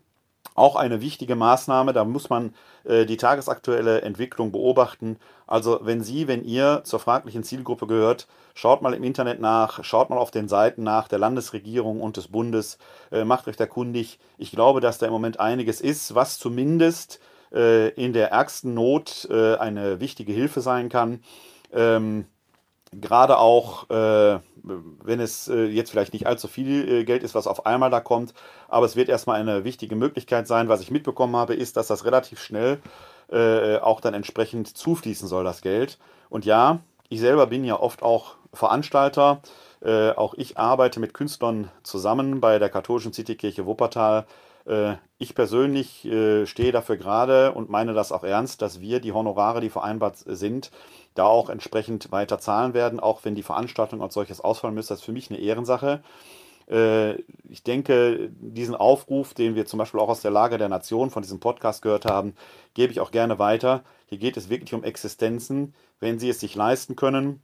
Auch eine wichtige Maßnahme, da muss man äh, die tagesaktuelle Entwicklung beobachten. Also wenn Sie, wenn ihr zur fraglichen Zielgruppe gehört, schaut mal im Internet nach, schaut mal auf den Seiten nach der Landesregierung und des Bundes, äh, macht euch da kundig. Ich glaube, dass da im Moment einiges ist, was zumindest äh, in der ärgsten Not äh, eine wichtige Hilfe sein kann. Ähm, gerade auch, äh, wenn es äh, jetzt vielleicht nicht allzu viel äh, Geld ist, was auf einmal da kommt, aber es wird erstmal eine wichtige Möglichkeit sein. Was ich mitbekommen habe, ist, dass das relativ schnell äh, auch dann entsprechend zufließen soll, das Geld. Und ja, ich selber bin ja oft auch Veranstalter. Äh, auch ich arbeite mit Künstlern zusammen bei der katholischen Citykirche Wuppertal. Äh, ich persönlich stehe dafür gerade und meine das auch ernst, dass wir die Honorare, die vereinbart sind, da auch entsprechend weiter zahlen werden, auch wenn die Veranstaltung als solches ausfallen müsste. Das ist für mich eine Ehrensache. Äh, ich denke, diesen Aufruf, den wir zum Beispiel auch aus der Lage der Nation von diesem Podcast gehört haben, gebe ich auch gerne weiter. Hier geht es wirklich um Existenzen. Wenn Sie es sich leisten können,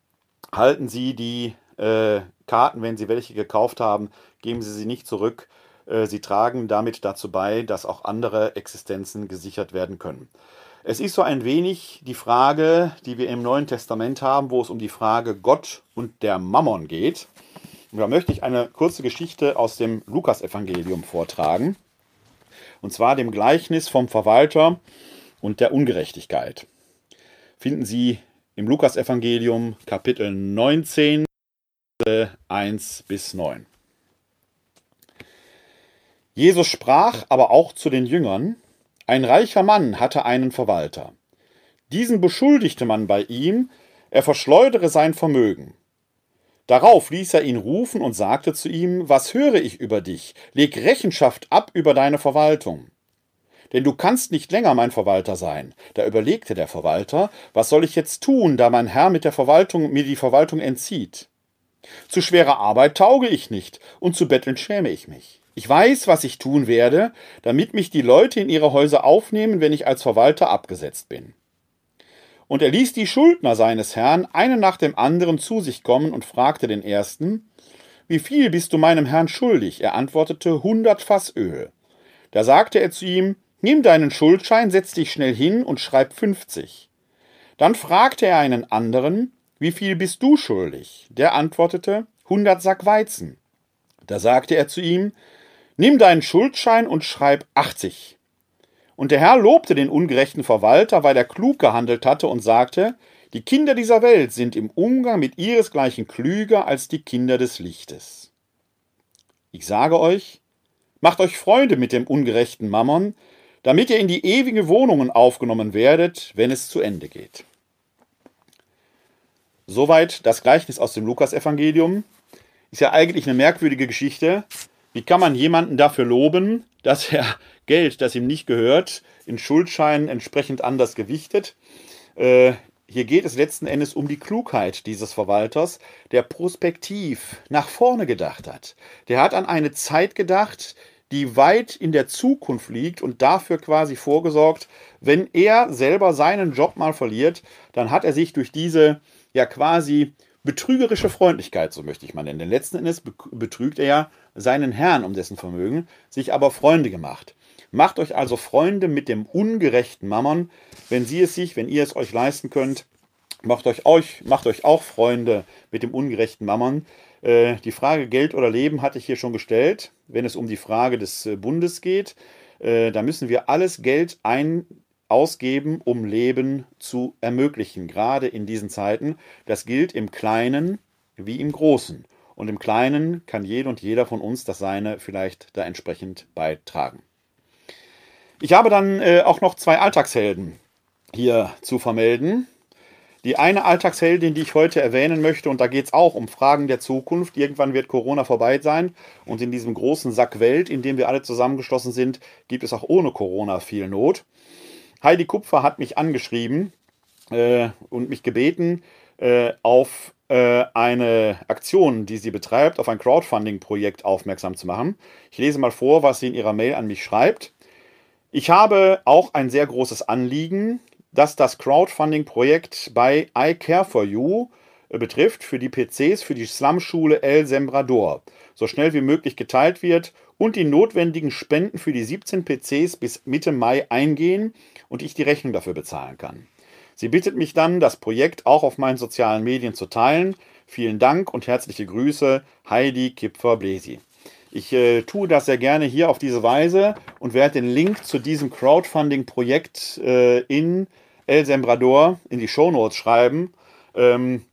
halten Sie die äh, Karten, wenn Sie welche gekauft haben, geben Sie sie nicht zurück. Äh, sie tragen damit dazu bei, dass auch andere Existenzen gesichert werden können. Es ist so ein wenig die Frage, die wir im Neuen Testament haben, wo es um die Frage Gott und der Mammon geht. Und da möchte ich eine kurze Geschichte aus dem Lukasevangelium vortragen. Und zwar dem Gleichnis vom Verwalter und der Ungerechtigkeit. Finden Sie im Lukasevangelium Kapitel 19, 1 bis 9. Jesus sprach aber auch zu den Jüngern, ein reicher Mann hatte einen Verwalter. Diesen beschuldigte man bei ihm, er verschleudere sein Vermögen. Darauf ließ er ihn rufen und sagte zu ihm, Was höre ich über dich? Leg Rechenschaft ab über deine Verwaltung. Denn du kannst nicht länger mein Verwalter sein. Da überlegte der Verwalter, was soll ich jetzt tun, da mein Herr mit der Verwaltung mir die Verwaltung entzieht? Zu schwerer Arbeit tauge ich nicht, und zu betteln schäme ich mich. Ich weiß, was ich tun werde, damit mich die Leute in ihre Häuser aufnehmen, wenn ich als Verwalter abgesetzt bin. Und er ließ die Schuldner seines Herrn einen nach dem anderen zu sich kommen und fragte den ersten, Wie viel bist du meinem Herrn schuldig? Er antwortete, hundert Fass Öl. Da sagte er zu ihm, Nimm deinen Schuldschein, setz dich schnell hin und schreib fünfzig. Dann fragte er einen anderen, Wie viel bist du schuldig? Der antwortete, hundert Sack Weizen. Da sagte er zu ihm, Nimm deinen Schuldschein und schreib 80. Und der Herr lobte den ungerechten Verwalter, weil er klug gehandelt hatte und sagte, die Kinder dieser Welt sind im Umgang mit ihresgleichen klüger als die Kinder des Lichtes. Ich sage euch, macht euch Freunde mit dem ungerechten Mammon, damit ihr in die ewige Wohnungen aufgenommen werdet, wenn es zu Ende geht. Soweit das Gleichnis aus dem Lukasevangelium. Ist ja eigentlich eine merkwürdige Geschichte, wie kann man jemanden dafür loben, dass er Geld, das ihm nicht gehört, in Schuldscheinen entsprechend anders gewichtet? Äh, hier geht es letzten Endes um die Klugheit dieses Verwalters, der prospektiv nach vorne gedacht hat. Der hat an eine Zeit gedacht, die weit in der Zukunft liegt und dafür quasi vorgesorgt, wenn er selber seinen Job mal verliert, dann hat er sich durch diese ja quasi betrügerische Freundlichkeit, so möchte ich mal nennen. Denn letzten Endes betrügt er ja seinen Herrn um dessen Vermögen, sich aber Freunde gemacht. Macht euch also Freunde mit dem ungerechten Mammon, wenn sie es sich, wenn ihr es euch leisten könnt. Macht euch, euch, macht euch auch Freunde mit dem ungerechten Mammon. Äh, die Frage Geld oder Leben hatte ich hier schon gestellt. Wenn es um die Frage des äh, Bundes geht, äh, da müssen wir alles Geld ein, ausgeben, um Leben zu ermöglichen, gerade in diesen Zeiten. Das gilt im Kleinen wie im Großen. Und im Kleinen kann jede und jeder von uns das Seine vielleicht da entsprechend beitragen. Ich habe dann äh, auch noch zwei Alltagshelden hier zu vermelden. Die eine Alltagsheldin, die ich heute erwähnen möchte, und da geht es auch um Fragen der Zukunft. Irgendwann wird Corona vorbei sein und in diesem großen Sack Welt, in dem wir alle zusammengeschlossen sind, gibt es auch ohne Corona viel Not. Heidi Kupfer hat mich angeschrieben äh, und mich gebeten, äh, auf eine Aktion, die sie betreibt, auf ein Crowdfunding-Projekt aufmerksam zu machen. Ich lese mal vor, was sie in ihrer Mail an mich schreibt. Ich habe auch ein sehr großes Anliegen, dass das Crowdfunding-Projekt bei I Care for You äh, betrifft für die PCs für die Slum-Schule El Sembrador so schnell wie möglich geteilt wird und die notwendigen Spenden für die 17 PCs bis Mitte Mai eingehen und ich die Rechnung dafür bezahlen kann. Sie bittet mich dann, das Projekt auch auf meinen sozialen Medien zu teilen. Vielen Dank und herzliche Grüße, Heidi Kipfer-Blesi. Ich äh, tue das sehr gerne hier auf diese Weise und werde den Link zu diesem Crowdfunding-Projekt äh, in El Sembrador in die Shownotes schreiben. Ähm,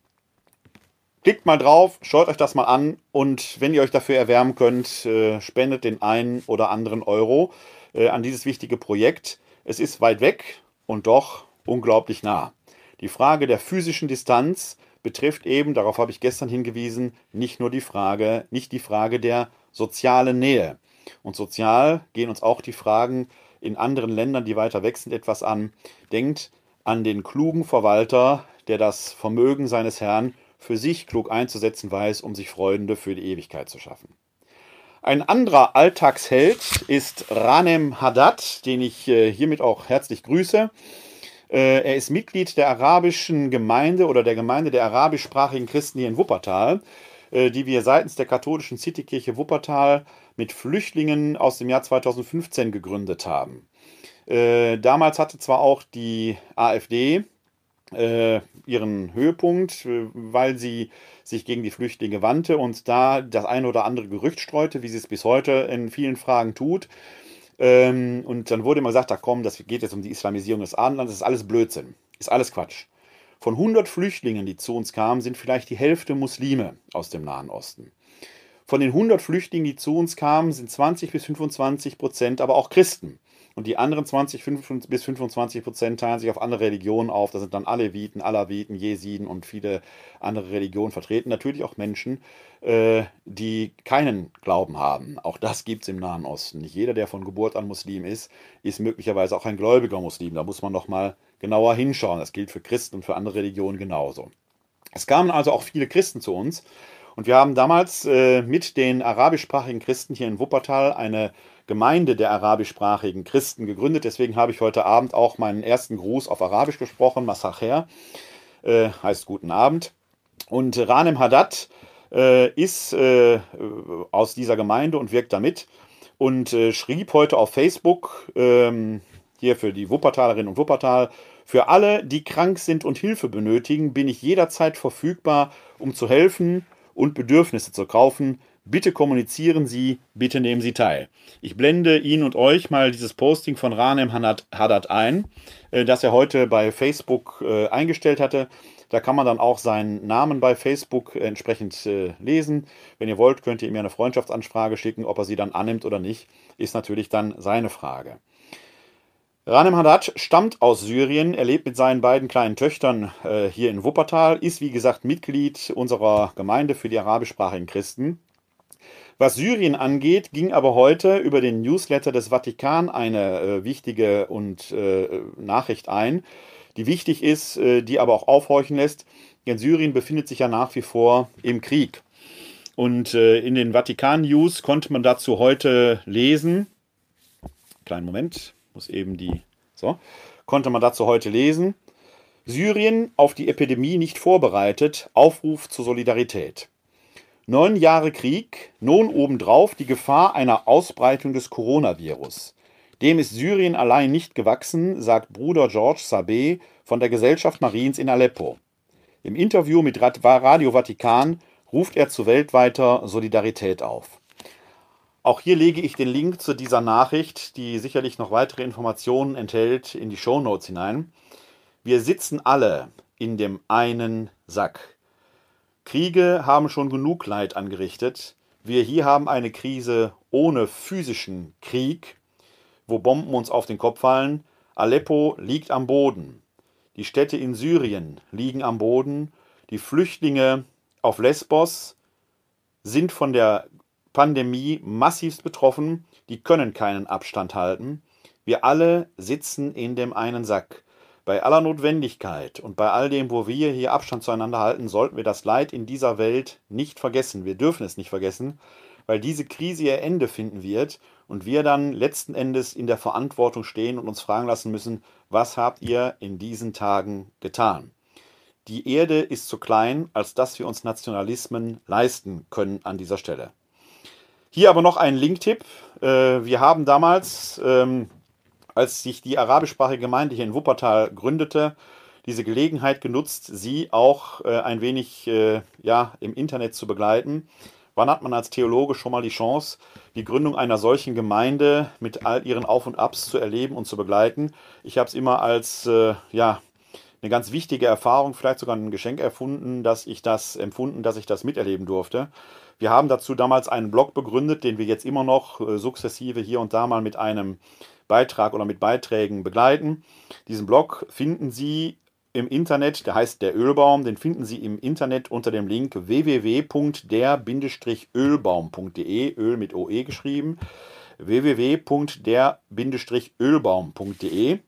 klickt mal drauf, schaut euch das mal an und wenn ihr euch dafür erwärmen könnt, äh, spendet den einen oder anderen Euro äh, an dieses wichtige Projekt. Es ist weit weg und doch unglaublich nah. Die Frage der physischen Distanz betrifft eben, darauf habe ich gestern hingewiesen, nicht nur die Frage, nicht die Frage der soziale Nähe. Und sozial gehen uns auch die Fragen in anderen Ländern, die weiter weg sind, etwas an. Denkt an den klugen Verwalter, der das Vermögen seines Herrn für sich klug einzusetzen weiß, um sich Freunde für die Ewigkeit zu schaffen. Ein anderer Alltagsheld ist Ranem Haddad, den ich äh, hiermit auch herzlich grüße. Äh, er ist Mitglied der arabischen Gemeinde oder der Gemeinde der arabischsprachigen Christen hier in Wuppertal. Äh, die wir seitens der katholischen Citykirche Wuppertal mit Flüchtlingen aus dem Jahr 2015 gegründet haben. Äh, damals hatte zwar auch die AfD ihren Höhepunkt, weil sie sich gegen die Flüchtlinge wandte und da das eine oder andere Gerücht streute, wie sie es bis heute in vielen Fragen tut. Ähm, und dann wurde immer gesagt, da komm, das geht jetzt um die Islamisierung des Abendlandes, das ist alles Blödsinn, ist alles Quatsch. Von 100 Flüchtlingen, die zu uns kamen, sind vielleicht die Hälfte Muslime aus dem Nahen Osten. Von den 100 Flüchtlingen, die zu uns kamen, sind 20 bis 25 Prozent aber auch Christen. Und die anderen 20 bis 25 Prozent teilen sich auf andere Religionen auf. Da sind dann Aleviten, Alawiten, Jesiden und viele andere Religionen vertreten. Natürlich auch Menschen, äh, die keinen Glauben haben. Auch das gibt es im Nahen Osten. Nicht jeder, der von Geburt an Muslim ist, ist möglicherweise auch ein gläubiger Muslim. Da muss man noch mal genauer hinschauen. Das gilt für Christen und für andere Religionen genauso. Es kamen also auch viele Christen zu uns. Und wir haben damals äh, mit den arabischsprachigen Christen hier in Wuppertal eine Gemeinde der arabischsprachigen Christen gegründet. Deswegen habe ich heute Abend auch meinen ersten Gruß auf Arabisch gesprochen. Masacher äh, heißt guten Abend. Und Ranem Haddad äh, ist äh, aus dieser Gemeinde und wirkt damit und äh, schrieb heute auf Facebook, ähm, hier für die Wuppertalerinnen und Wuppertal, für alle, die krank sind und Hilfe benötigen, bin ich jederzeit verfügbar, um zu helfen und Bedürfnisse zu kaufen. Bitte kommunizieren Sie, bitte nehmen Sie teil. Ich blende Ihnen und euch mal dieses Posting von Ranem Haddad ein, äh, das er heute bei Facebook äh, eingestellt hatte. Da kann man dann auch seinen Namen bei Facebook entsprechend äh, lesen. Wenn ihr wollt, könnt ihr ihm eine Freundschaftsanfrage schicken. Ob er sie dann annimmt oder nicht, ist natürlich dann seine Frage. Ranem Haddad stammt aus Syrien, er lebt mit seinen beiden kleinen Töchtern äh, hier in Wuppertal, ist wie gesagt Mitglied unserer Gemeinde für die arabischsprachigen Christen. Was Syrien angeht, ging aber heute über den Newsletter des Vatikan eine äh, wichtige und, äh, Nachricht ein, die wichtig ist, äh, die aber auch aufhorchen lässt. Denn Syrien befindet sich ja nach wie vor im Krieg. Und äh, in den Vatikan-News konnte man dazu heute lesen, kleinen Moment, muss eben die, so, konnte man dazu heute lesen, Syrien auf die Epidemie nicht vorbereitet, Aufruf zur Solidarität. Neun Jahre Krieg, nun obendrauf die Gefahr einer Ausbreitung des Coronavirus. Dem ist Syrien allein nicht gewachsen, sagt Bruder George Sabeh von der Gesellschaft Mariens in Aleppo. Im Interview mit Radio Vatikan ruft er zu weltweiter Solidarität auf. Auch hier lege ich den Link zu dieser Nachricht, die sicherlich noch weitere Informationen enthält, in die Show Notes hinein. Wir sitzen alle in dem einen Sack. Kriege haben schon genug Leid angerichtet. Wir hier haben eine Krise ohne physischen Krieg, wo Bomben uns auf den Kopf fallen. Aleppo liegt am Boden. Die Städte in Syrien liegen am Boden. Die Flüchtlinge auf Lesbos sind von der Pandemie massivst betroffen. Die können keinen Abstand halten. Wir alle sitzen in dem einen Sack. Bei aller Notwendigkeit und bei all dem, wo wir hier Abstand zueinander halten, sollten wir das Leid in dieser Welt nicht vergessen. Wir dürfen es nicht vergessen, weil diese Krise ihr Ende finden wird und wir dann letzten Endes in der Verantwortung stehen und uns fragen lassen müssen, was habt ihr in diesen Tagen getan? Die Erde ist zu klein, als dass wir uns Nationalismen leisten können an dieser Stelle. Hier aber noch ein Linktipp. Äh, wir haben damals ähm, als sich die arabischsprachige Gemeinde hier in Wuppertal gründete, diese Gelegenheit genutzt, sie auch äh, ein wenig äh, ja, im Internet zu begleiten. Wann hat man als Theologe schon mal die Chance, die Gründung einer solchen Gemeinde mit all ihren Auf und Abs zu erleben und zu begleiten? Ich habe es immer als äh, ja, eine ganz wichtige Erfahrung, vielleicht sogar ein Geschenk erfunden, dass ich das empfunden, dass ich das miterleben durfte. Wir haben dazu damals einen Blog begründet, den wir jetzt immer noch äh, sukzessive hier und da mal mit einem Beitrag oder mit Beiträgen begleiten. Diesen Blog finden Sie im Internet, der heißt der Ölbaum, den finden Sie im Internet unter dem Link www.der-ölbaum.de, Öl mit OE geschrieben, www.der-ölbaum.de.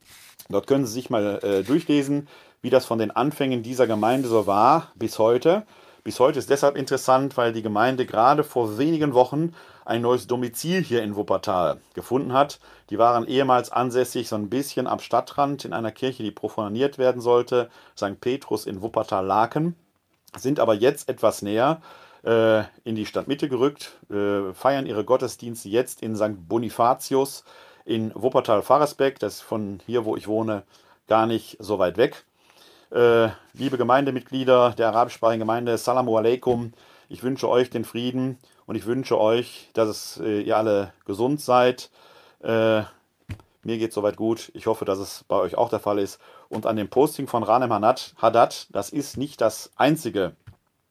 Dort können Sie sich mal äh, durchlesen, wie das von den Anfängen dieser Gemeinde so war bis heute. Bis heute ist deshalb interessant, weil die Gemeinde gerade vor wenigen Wochen ein neues Domizil hier in Wuppertal gefunden hat. Die waren ehemals ansässig so ein bisschen am Stadtrand in einer Kirche, die profaniert werden sollte, St. Petrus in Wuppertal-Laken, sind aber jetzt etwas näher äh, in die Stadtmitte gerückt, äh, feiern ihre Gottesdienste jetzt in St. Bonifatius in Wuppertal-Faresbeck, das ist von hier, wo ich wohne, gar nicht so weit weg. Äh, liebe Gemeindemitglieder der arabischsprachigen Gemeinde, Salamu alaikum. Ich wünsche euch den Frieden und ich wünsche euch, dass es, äh, ihr alle gesund seid. Äh, mir geht soweit gut. Ich hoffe, dass es bei euch auch der Fall ist. Und an dem Posting von Ranem Haddad, das ist nicht das einzige,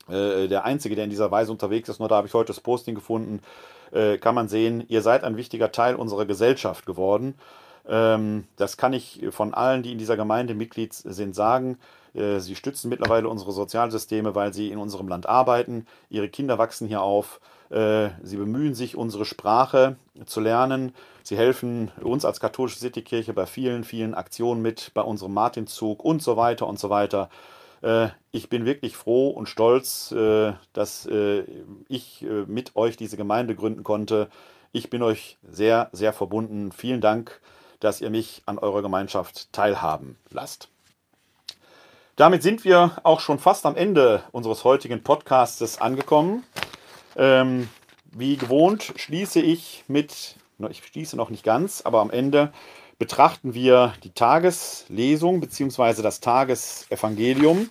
der einzige, der in dieser Weise unterwegs ist. Nur da habe ich heute das Posting gefunden. Kann man sehen, ihr seid ein wichtiger Teil unserer Gesellschaft geworden. Ähm, das kann ich von allen, die in dieser Gemeinde Mitglied sind, sagen. Äh, sie stützen mittlerweile unsere Sozialsysteme, weil sie in unserem Land arbeiten. Ihre Kinder wachsen hier auf. Äh, sie bemühen sich, unsere Sprache zu lernen. Sie helfen uns als katholische Citykirche bei vielen, vielen Aktionen mit, bei unserem Martinzug und so weiter und so weiter. Äh, ich bin wirklich froh und stolz, dass ich mit euch diese Gemeinde gründen konnte. Ich bin euch sehr, sehr verbunden. Vielen Dank dass ihr mich an eurer Gemeinschaft teilhaben lasst. Damit sind wir auch schon fast am Ende unseres heutigen Podcastes angekommen. Ähm, wie gewohnt schließe ich mit, ich schließe noch nicht ganz, aber am Ende betrachten wir die Tageslesung bzw. das Tagesevangelium.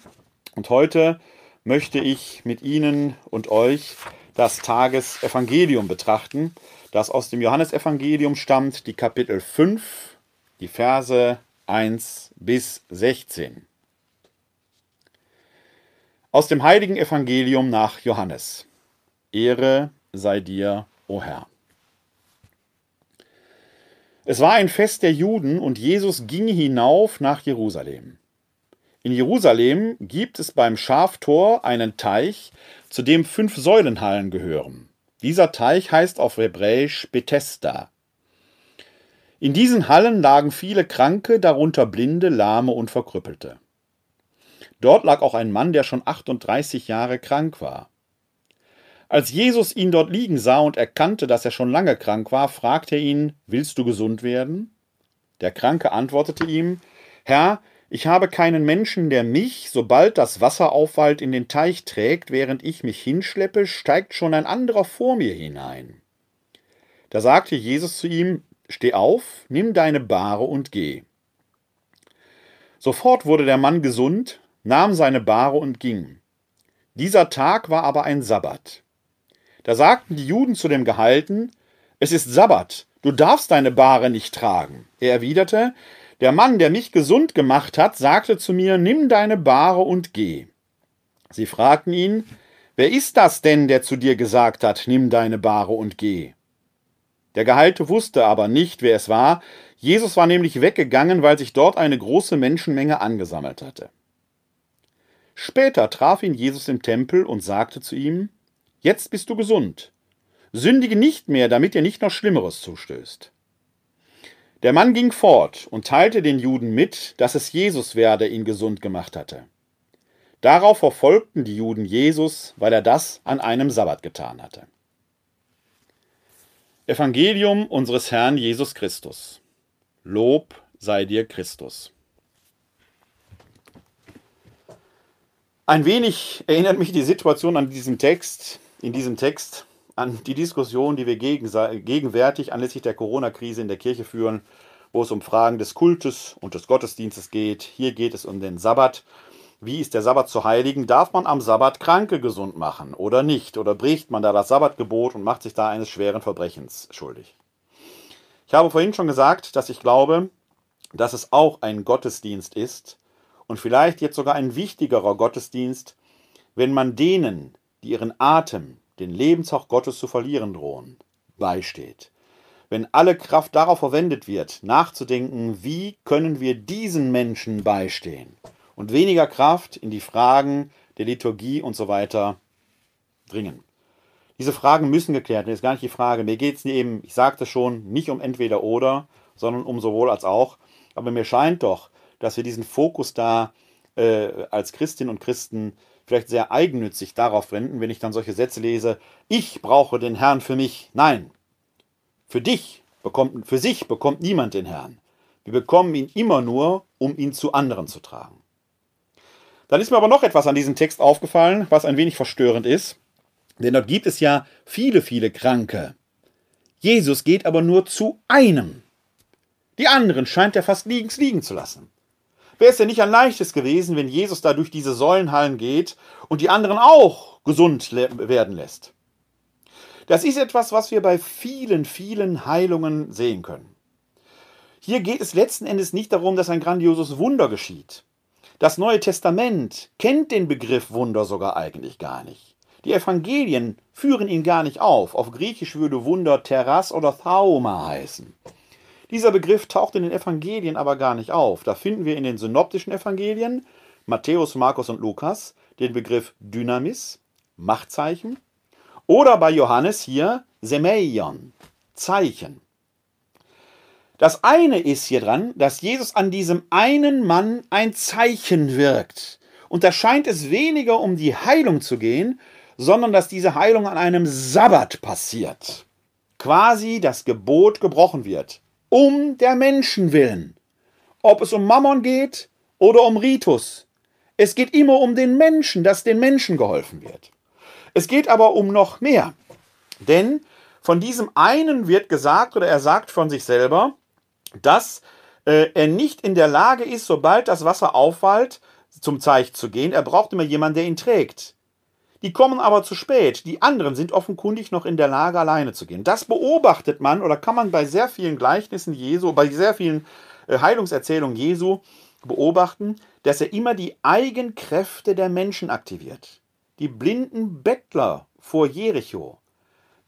Und heute möchte ich mit Ihnen und euch das Tagesevangelium betrachten das aus dem Johannesevangelium stammt, die Kapitel 5, die Verse 1 bis 16. Aus dem heiligen Evangelium nach Johannes. Ehre sei dir, o Herr. Es war ein Fest der Juden und Jesus ging hinauf nach Jerusalem. In Jerusalem gibt es beim Schaftor einen Teich, zu dem fünf Säulenhallen gehören. Dieser Teich heißt auf Hebräisch Bethesda. In diesen Hallen lagen viele Kranke, darunter Blinde, Lahme und Verkrüppelte. Dort lag auch ein Mann, der schon 38 Jahre krank war. Als Jesus ihn dort liegen sah und erkannte, dass er schon lange krank war, fragte er ihn, Willst du gesund werden? Der Kranke antwortete ihm, Herr, ich habe keinen Menschen, der mich, sobald das Wasser aufwallt, in den Teich trägt, während ich mich hinschleppe, steigt schon ein anderer vor mir hinein. Da sagte Jesus zu ihm, Steh auf, nimm deine Bahre und geh. Sofort wurde der Mann gesund, nahm seine Bahre und ging. Dieser Tag war aber ein Sabbat. Da sagten die Juden zu dem Gehalten, Es ist Sabbat, du darfst deine Bahre nicht tragen. Er erwiderte, der Mann, der mich gesund gemacht hat, sagte zu mir, nimm deine Bahre und geh. Sie fragten ihn, wer ist das denn, der zu dir gesagt hat, nimm deine Bahre und geh? Der Geheilte wusste aber nicht, wer es war. Jesus war nämlich weggegangen, weil sich dort eine große Menschenmenge angesammelt hatte. Später traf ihn Jesus im Tempel und sagte zu ihm, Jetzt bist du gesund. Sündige nicht mehr, damit dir nicht noch Schlimmeres zustößt. Der Mann ging fort und teilte den Juden mit, dass es Jesus wäre, der ihn gesund gemacht hatte. Darauf verfolgten die Juden Jesus, weil er das an einem Sabbat getan hatte. Evangelium unseres Herrn Jesus Christus. Lob sei dir Christus. Ein wenig erinnert mich die Situation an diesem Text, in diesem Text an die Diskussion, die wir gegenwärtig anlässlich der Corona-Krise in der Kirche führen, wo es um Fragen des Kultes und des Gottesdienstes geht. Hier geht es um den Sabbat. Wie ist der Sabbat zu heiligen? Darf man am Sabbat Kranke gesund machen oder nicht? Oder bricht man da das Sabbatgebot und macht sich da eines schweren Verbrechens schuldig? Ich habe vorhin schon gesagt, dass ich glaube, dass es auch ein Gottesdienst ist und vielleicht jetzt sogar ein wichtigerer Gottesdienst, wenn man denen, die ihren Atem, den Lebenshauch Gottes zu verlieren drohen, beisteht. Wenn alle Kraft darauf verwendet wird, nachzudenken, wie können wir diesen Menschen beistehen und weniger Kraft in die Fragen der Liturgie und so weiter dringen. Diese Fragen müssen geklärt werden. Ist gar nicht die Frage. Mir geht es eben, ich sagte schon, nicht um entweder oder, sondern um sowohl als auch. Aber mir scheint doch, dass wir diesen Fokus da äh, als Christinnen und Christen vielleicht sehr eigennützig darauf wenden, wenn ich dann solche Sätze lese, ich brauche den Herrn für mich. Nein, für dich bekommt, für sich bekommt niemand den Herrn. Wir bekommen ihn immer nur, um ihn zu anderen zu tragen. Dann ist mir aber noch etwas an diesem Text aufgefallen, was ein wenig verstörend ist. Denn dort gibt es ja viele, viele Kranke. Jesus geht aber nur zu einem. Die anderen scheint er fast liegens liegen zu lassen. Wäre es denn nicht ein leichtes gewesen, wenn Jesus da durch diese Säulenhallen geht und die anderen auch gesund werden lässt? Das ist etwas, was wir bei vielen, vielen Heilungen sehen können. Hier geht es letzten Endes nicht darum, dass ein grandioses Wunder geschieht. Das Neue Testament kennt den Begriff Wunder sogar eigentlich gar nicht. Die Evangelien führen ihn gar nicht auf. Auf Griechisch würde Wunder Teras oder Thauma heißen. Dieser Begriff taucht in den Evangelien aber gar nicht auf. Da finden wir in den synoptischen Evangelien, Matthäus, Markus und Lukas, den Begriff Dynamis, Machtzeichen, oder bei Johannes hier Semeion, Zeichen. Das eine ist hier dran, dass Jesus an diesem einen Mann ein Zeichen wirkt. Und da scheint es weniger um die Heilung zu gehen, sondern dass diese Heilung an einem Sabbat passiert. Quasi das Gebot gebrochen wird um der Menschen willen. Ob es um Mammon geht oder um Ritus. Es geht immer um den Menschen, dass den Menschen geholfen wird. Es geht aber um noch mehr. Denn von diesem einen wird gesagt, oder er sagt von sich selber, dass äh, er nicht in der Lage ist, sobald das Wasser aufwallt, zum Zeich zu gehen. Er braucht immer jemanden, der ihn trägt. Die kommen aber zu spät. Die anderen sind offenkundig noch in der Lage, alleine zu gehen. Das beobachtet man oder kann man bei sehr vielen Gleichnissen Jesu, bei sehr vielen äh, Heilungserzählungen Jesu beobachten, dass er immer die Eigenkräfte der Menschen aktiviert. Die blinden Bettler vor Jericho,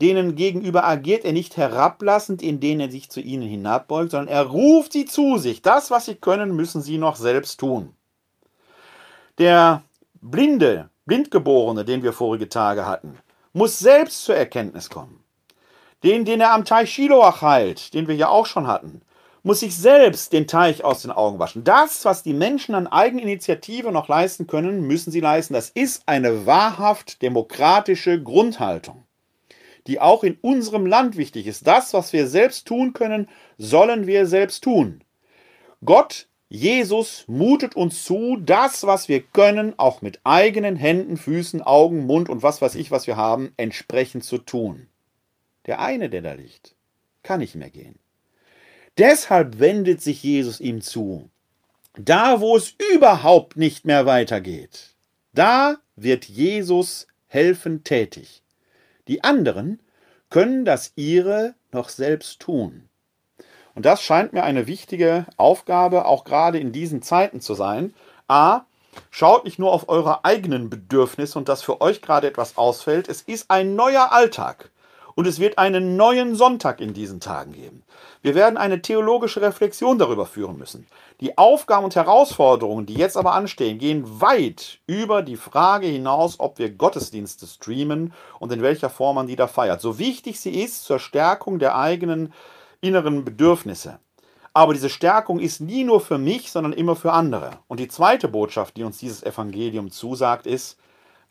denen gegenüber agiert er nicht herablassend, indem er sich zu ihnen hinabbeugt, sondern er ruft sie zu sich. Das, was sie können, müssen sie noch selbst tun. Der Blinde Blindgeborene, den wir vorige Tage hatten, muss selbst zur Erkenntnis kommen. Den, den er am Teich Shiloach heilt, den wir ja auch schon hatten, muss sich selbst den Teich aus den Augen waschen. Das, was die Menschen an Eigeninitiative noch leisten können, müssen sie leisten. Das ist eine wahrhaft demokratische Grundhaltung, die auch in unserem Land wichtig ist. Das, was wir selbst tun können, sollen wir selbst tun. Gott Jesus mutet uns zu, das, was wir können, auch mit eigenen Händen, Füßen, Augen, Mund und was weiß ich, was wir haben, entsprechend zu tun. Der eine, der da liegt, kann nicht mehr gehen. Deshalb wendet sich Jesus ihm zu. Da, wo es überhaupt nicht mehr weitergeht, da wird Jesus helfend tätig. Die anderen können das ihre noch selbst tun. Und das scheint mir eine wichtige Aufgabe, auch gerade in diesen Zeiten zu sein. A, schaut nicht nur auf eure eigenen Bedürfnisse und dass für euch gerade etwas ausfällt. Es ist ein neuer Alltag. Und es wird einen neuen Sonntag in diesen Tagen geben. Wir werden eine theologische Reflexion darüber führen müssen. Die Aufgaben und Herausforderungen, die jetzt aber anstehen, gehen weit über die Frage hinaus, ob wir Gottesdienste streamen und in welcher Form man die da feiert. So wichtig sie ist zur Stärkung der eigenen inneren Bedürfnisse. Aber diese Stärkung ist nie nur für mich, sondern immer für andere. Und die zweite Botschaft, die uns dieses Evangelium zusagt, ist,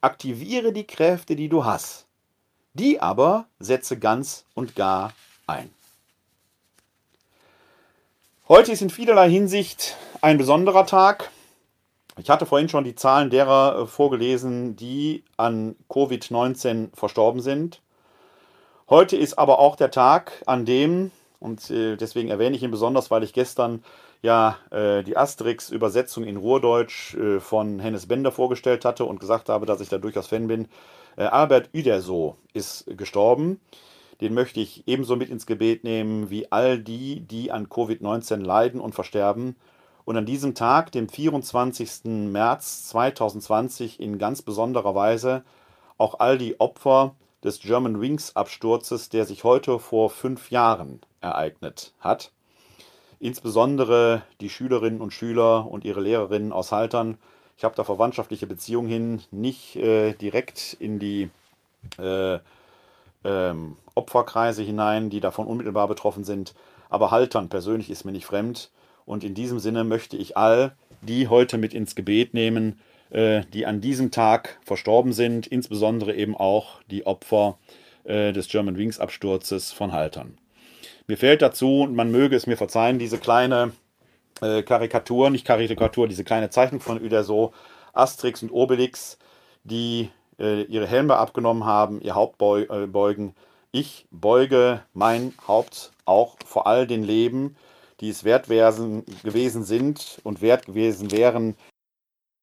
aktiviere die Kräfte, die du hast. Die aber setze ganz und gar ein. Heute ist in vielerlei Hinsicht ein besonderer Tag. Ich hatte vorhin schon die Zahlen derer äh, vorgelesen, die an Covid-19 verstorben sind. Heute ist aber auch der Tag, an dem, und äh, deswegen erwähne ich ihn besonders, weil ich gestern ja äh, die Asterix-Übersetzung in Ruhrdeutsch äh, von Hennes Bender vorgestellt hatte und gesagt habe, dass ich da durchaus Fan bin. Albert Uderso ist gestorben. Den möchte ich ebenso mit ins Gebet nehmen wie all die, die an Covid-19 leiden und versterben und an diesem Tag, dem 24. März 2020, in ganz besonderer Weise auch all die Opfer des German Wings Absturzes, der sich heute vor fünf Jahren ereignet hat. Insbesondere die Schülerinnen und Schüler und ihre Lehrerinnen aus Haltern. Ich habe da verwandtschaftliche Beziehungen hin, nicht äh, direkt in die äh, ähm, Opferkreise hinein, die davon unmittelbar betroffen sind. Aber Haltern persönlich ist mir nicht fremd. Und in diesem Sinne möchte ich all die heute mit ins Gebet nehmen, die an diesem Tag verstorben sind, insbesondere eben auch die Opfer äh, des German Wings Absturzes von Haltern. Mir fällt dazu, und man möge es mir verzeihen, diese kleine äh, Karikatur, nicht Karikatur, diese kleine Zeichnung von Uderso, Asterix und Obelix, die äh, ihre Helme abgenommen haben, ihr Haupt äh, beugen. Ich beuge mein Haupt auch vor all den Leben, die es wert gewesen sind und wert gewesen wären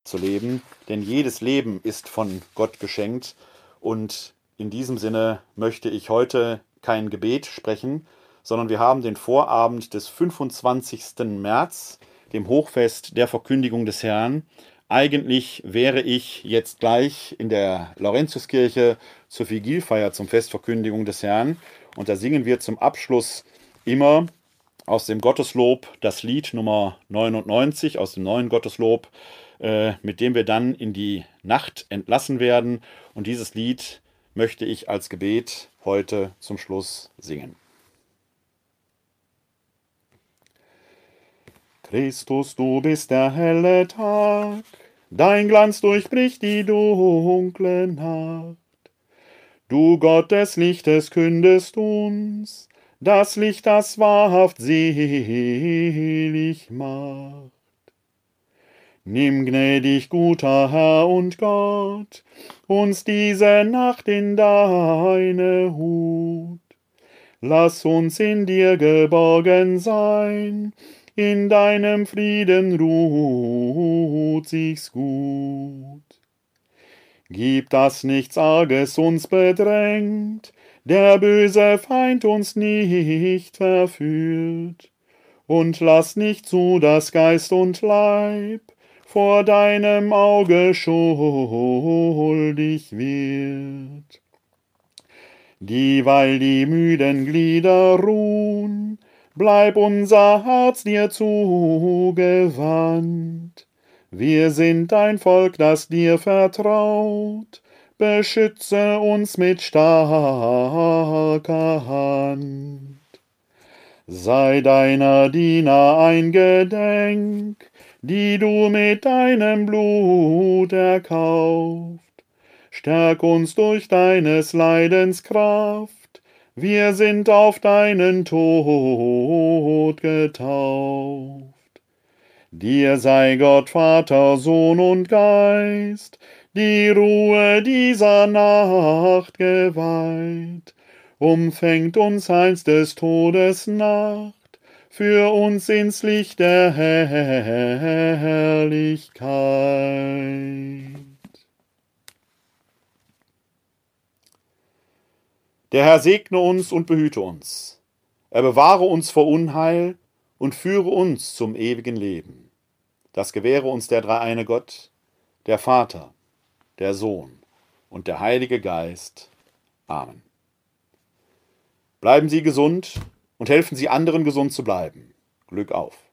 zu leben. Denn jedes Leben ist von Gott geschenkt. Und in diesem Sinne möchte ich heute kein Gebet sprechen, sondern wir haben den Vorabend des 25. März, dem Hochfest der Verkündigung des Herrn. Eigentlich wäre ich jetzt gleich in der Laurentiuskirche zur Vigilfeier zum Fest Verkündigung des Herrn. Und da singen wir zum Abschluss immer aus dem Gotteslob das Lied Nummer 99 aus dem neuen Gotteslob, mit dem wir dann in die Nacht entlassen werden. Und dieses Lied möchte ich als Gebet heute zum Schluss singen. Christus, du bist der helle Tag, dein Glanz durchbricht die dunkle Nacht. Du Gott des Lichtes kündest uns, das Licht, das wahrhaft selig macht. Nimm gnädig, guter Herr und Gott, uns diese Nacht in deine Hut. Lass uns in dir geborgen sein, in deinem Frieden ruht sich's gut. Gib, dass nichts Arges uns bedrängt, der böse Feind uns nicht verführt. Und lass nicht zu, dass Geist und Leib vor deinem Auge schuldig wird. Dieweil die müden Glieder ruhen, bleib unser Herz dir zugewandt. Wir sind ein Volk, das dir vertraut, beschütze uns mit starker Hand. Sei deiner Diener eingedenk, die du mit deinem Blut erkauft. Stärk uns durch deines Leidens Kraft, wir sind auf deinen Tod getauft. Dir sei Gott Vater, Sohn und Geist, die Ruhe dieser Nacht geweiht, umfängt uns einst des Todes Nacht, für uns ins Licht der Herrlichkeit. Der Herr segne uns und behüte uns. Er bewahre uns vor Unheil und führe uns zum ewigen Leben. Das gewähre uns der dreieine Gott, der Vater, der Sohn und der Heilige Geist. Amen. Bleiben Sie gesund und helfen Sie anderen gesund zu bleiben. Glück auf.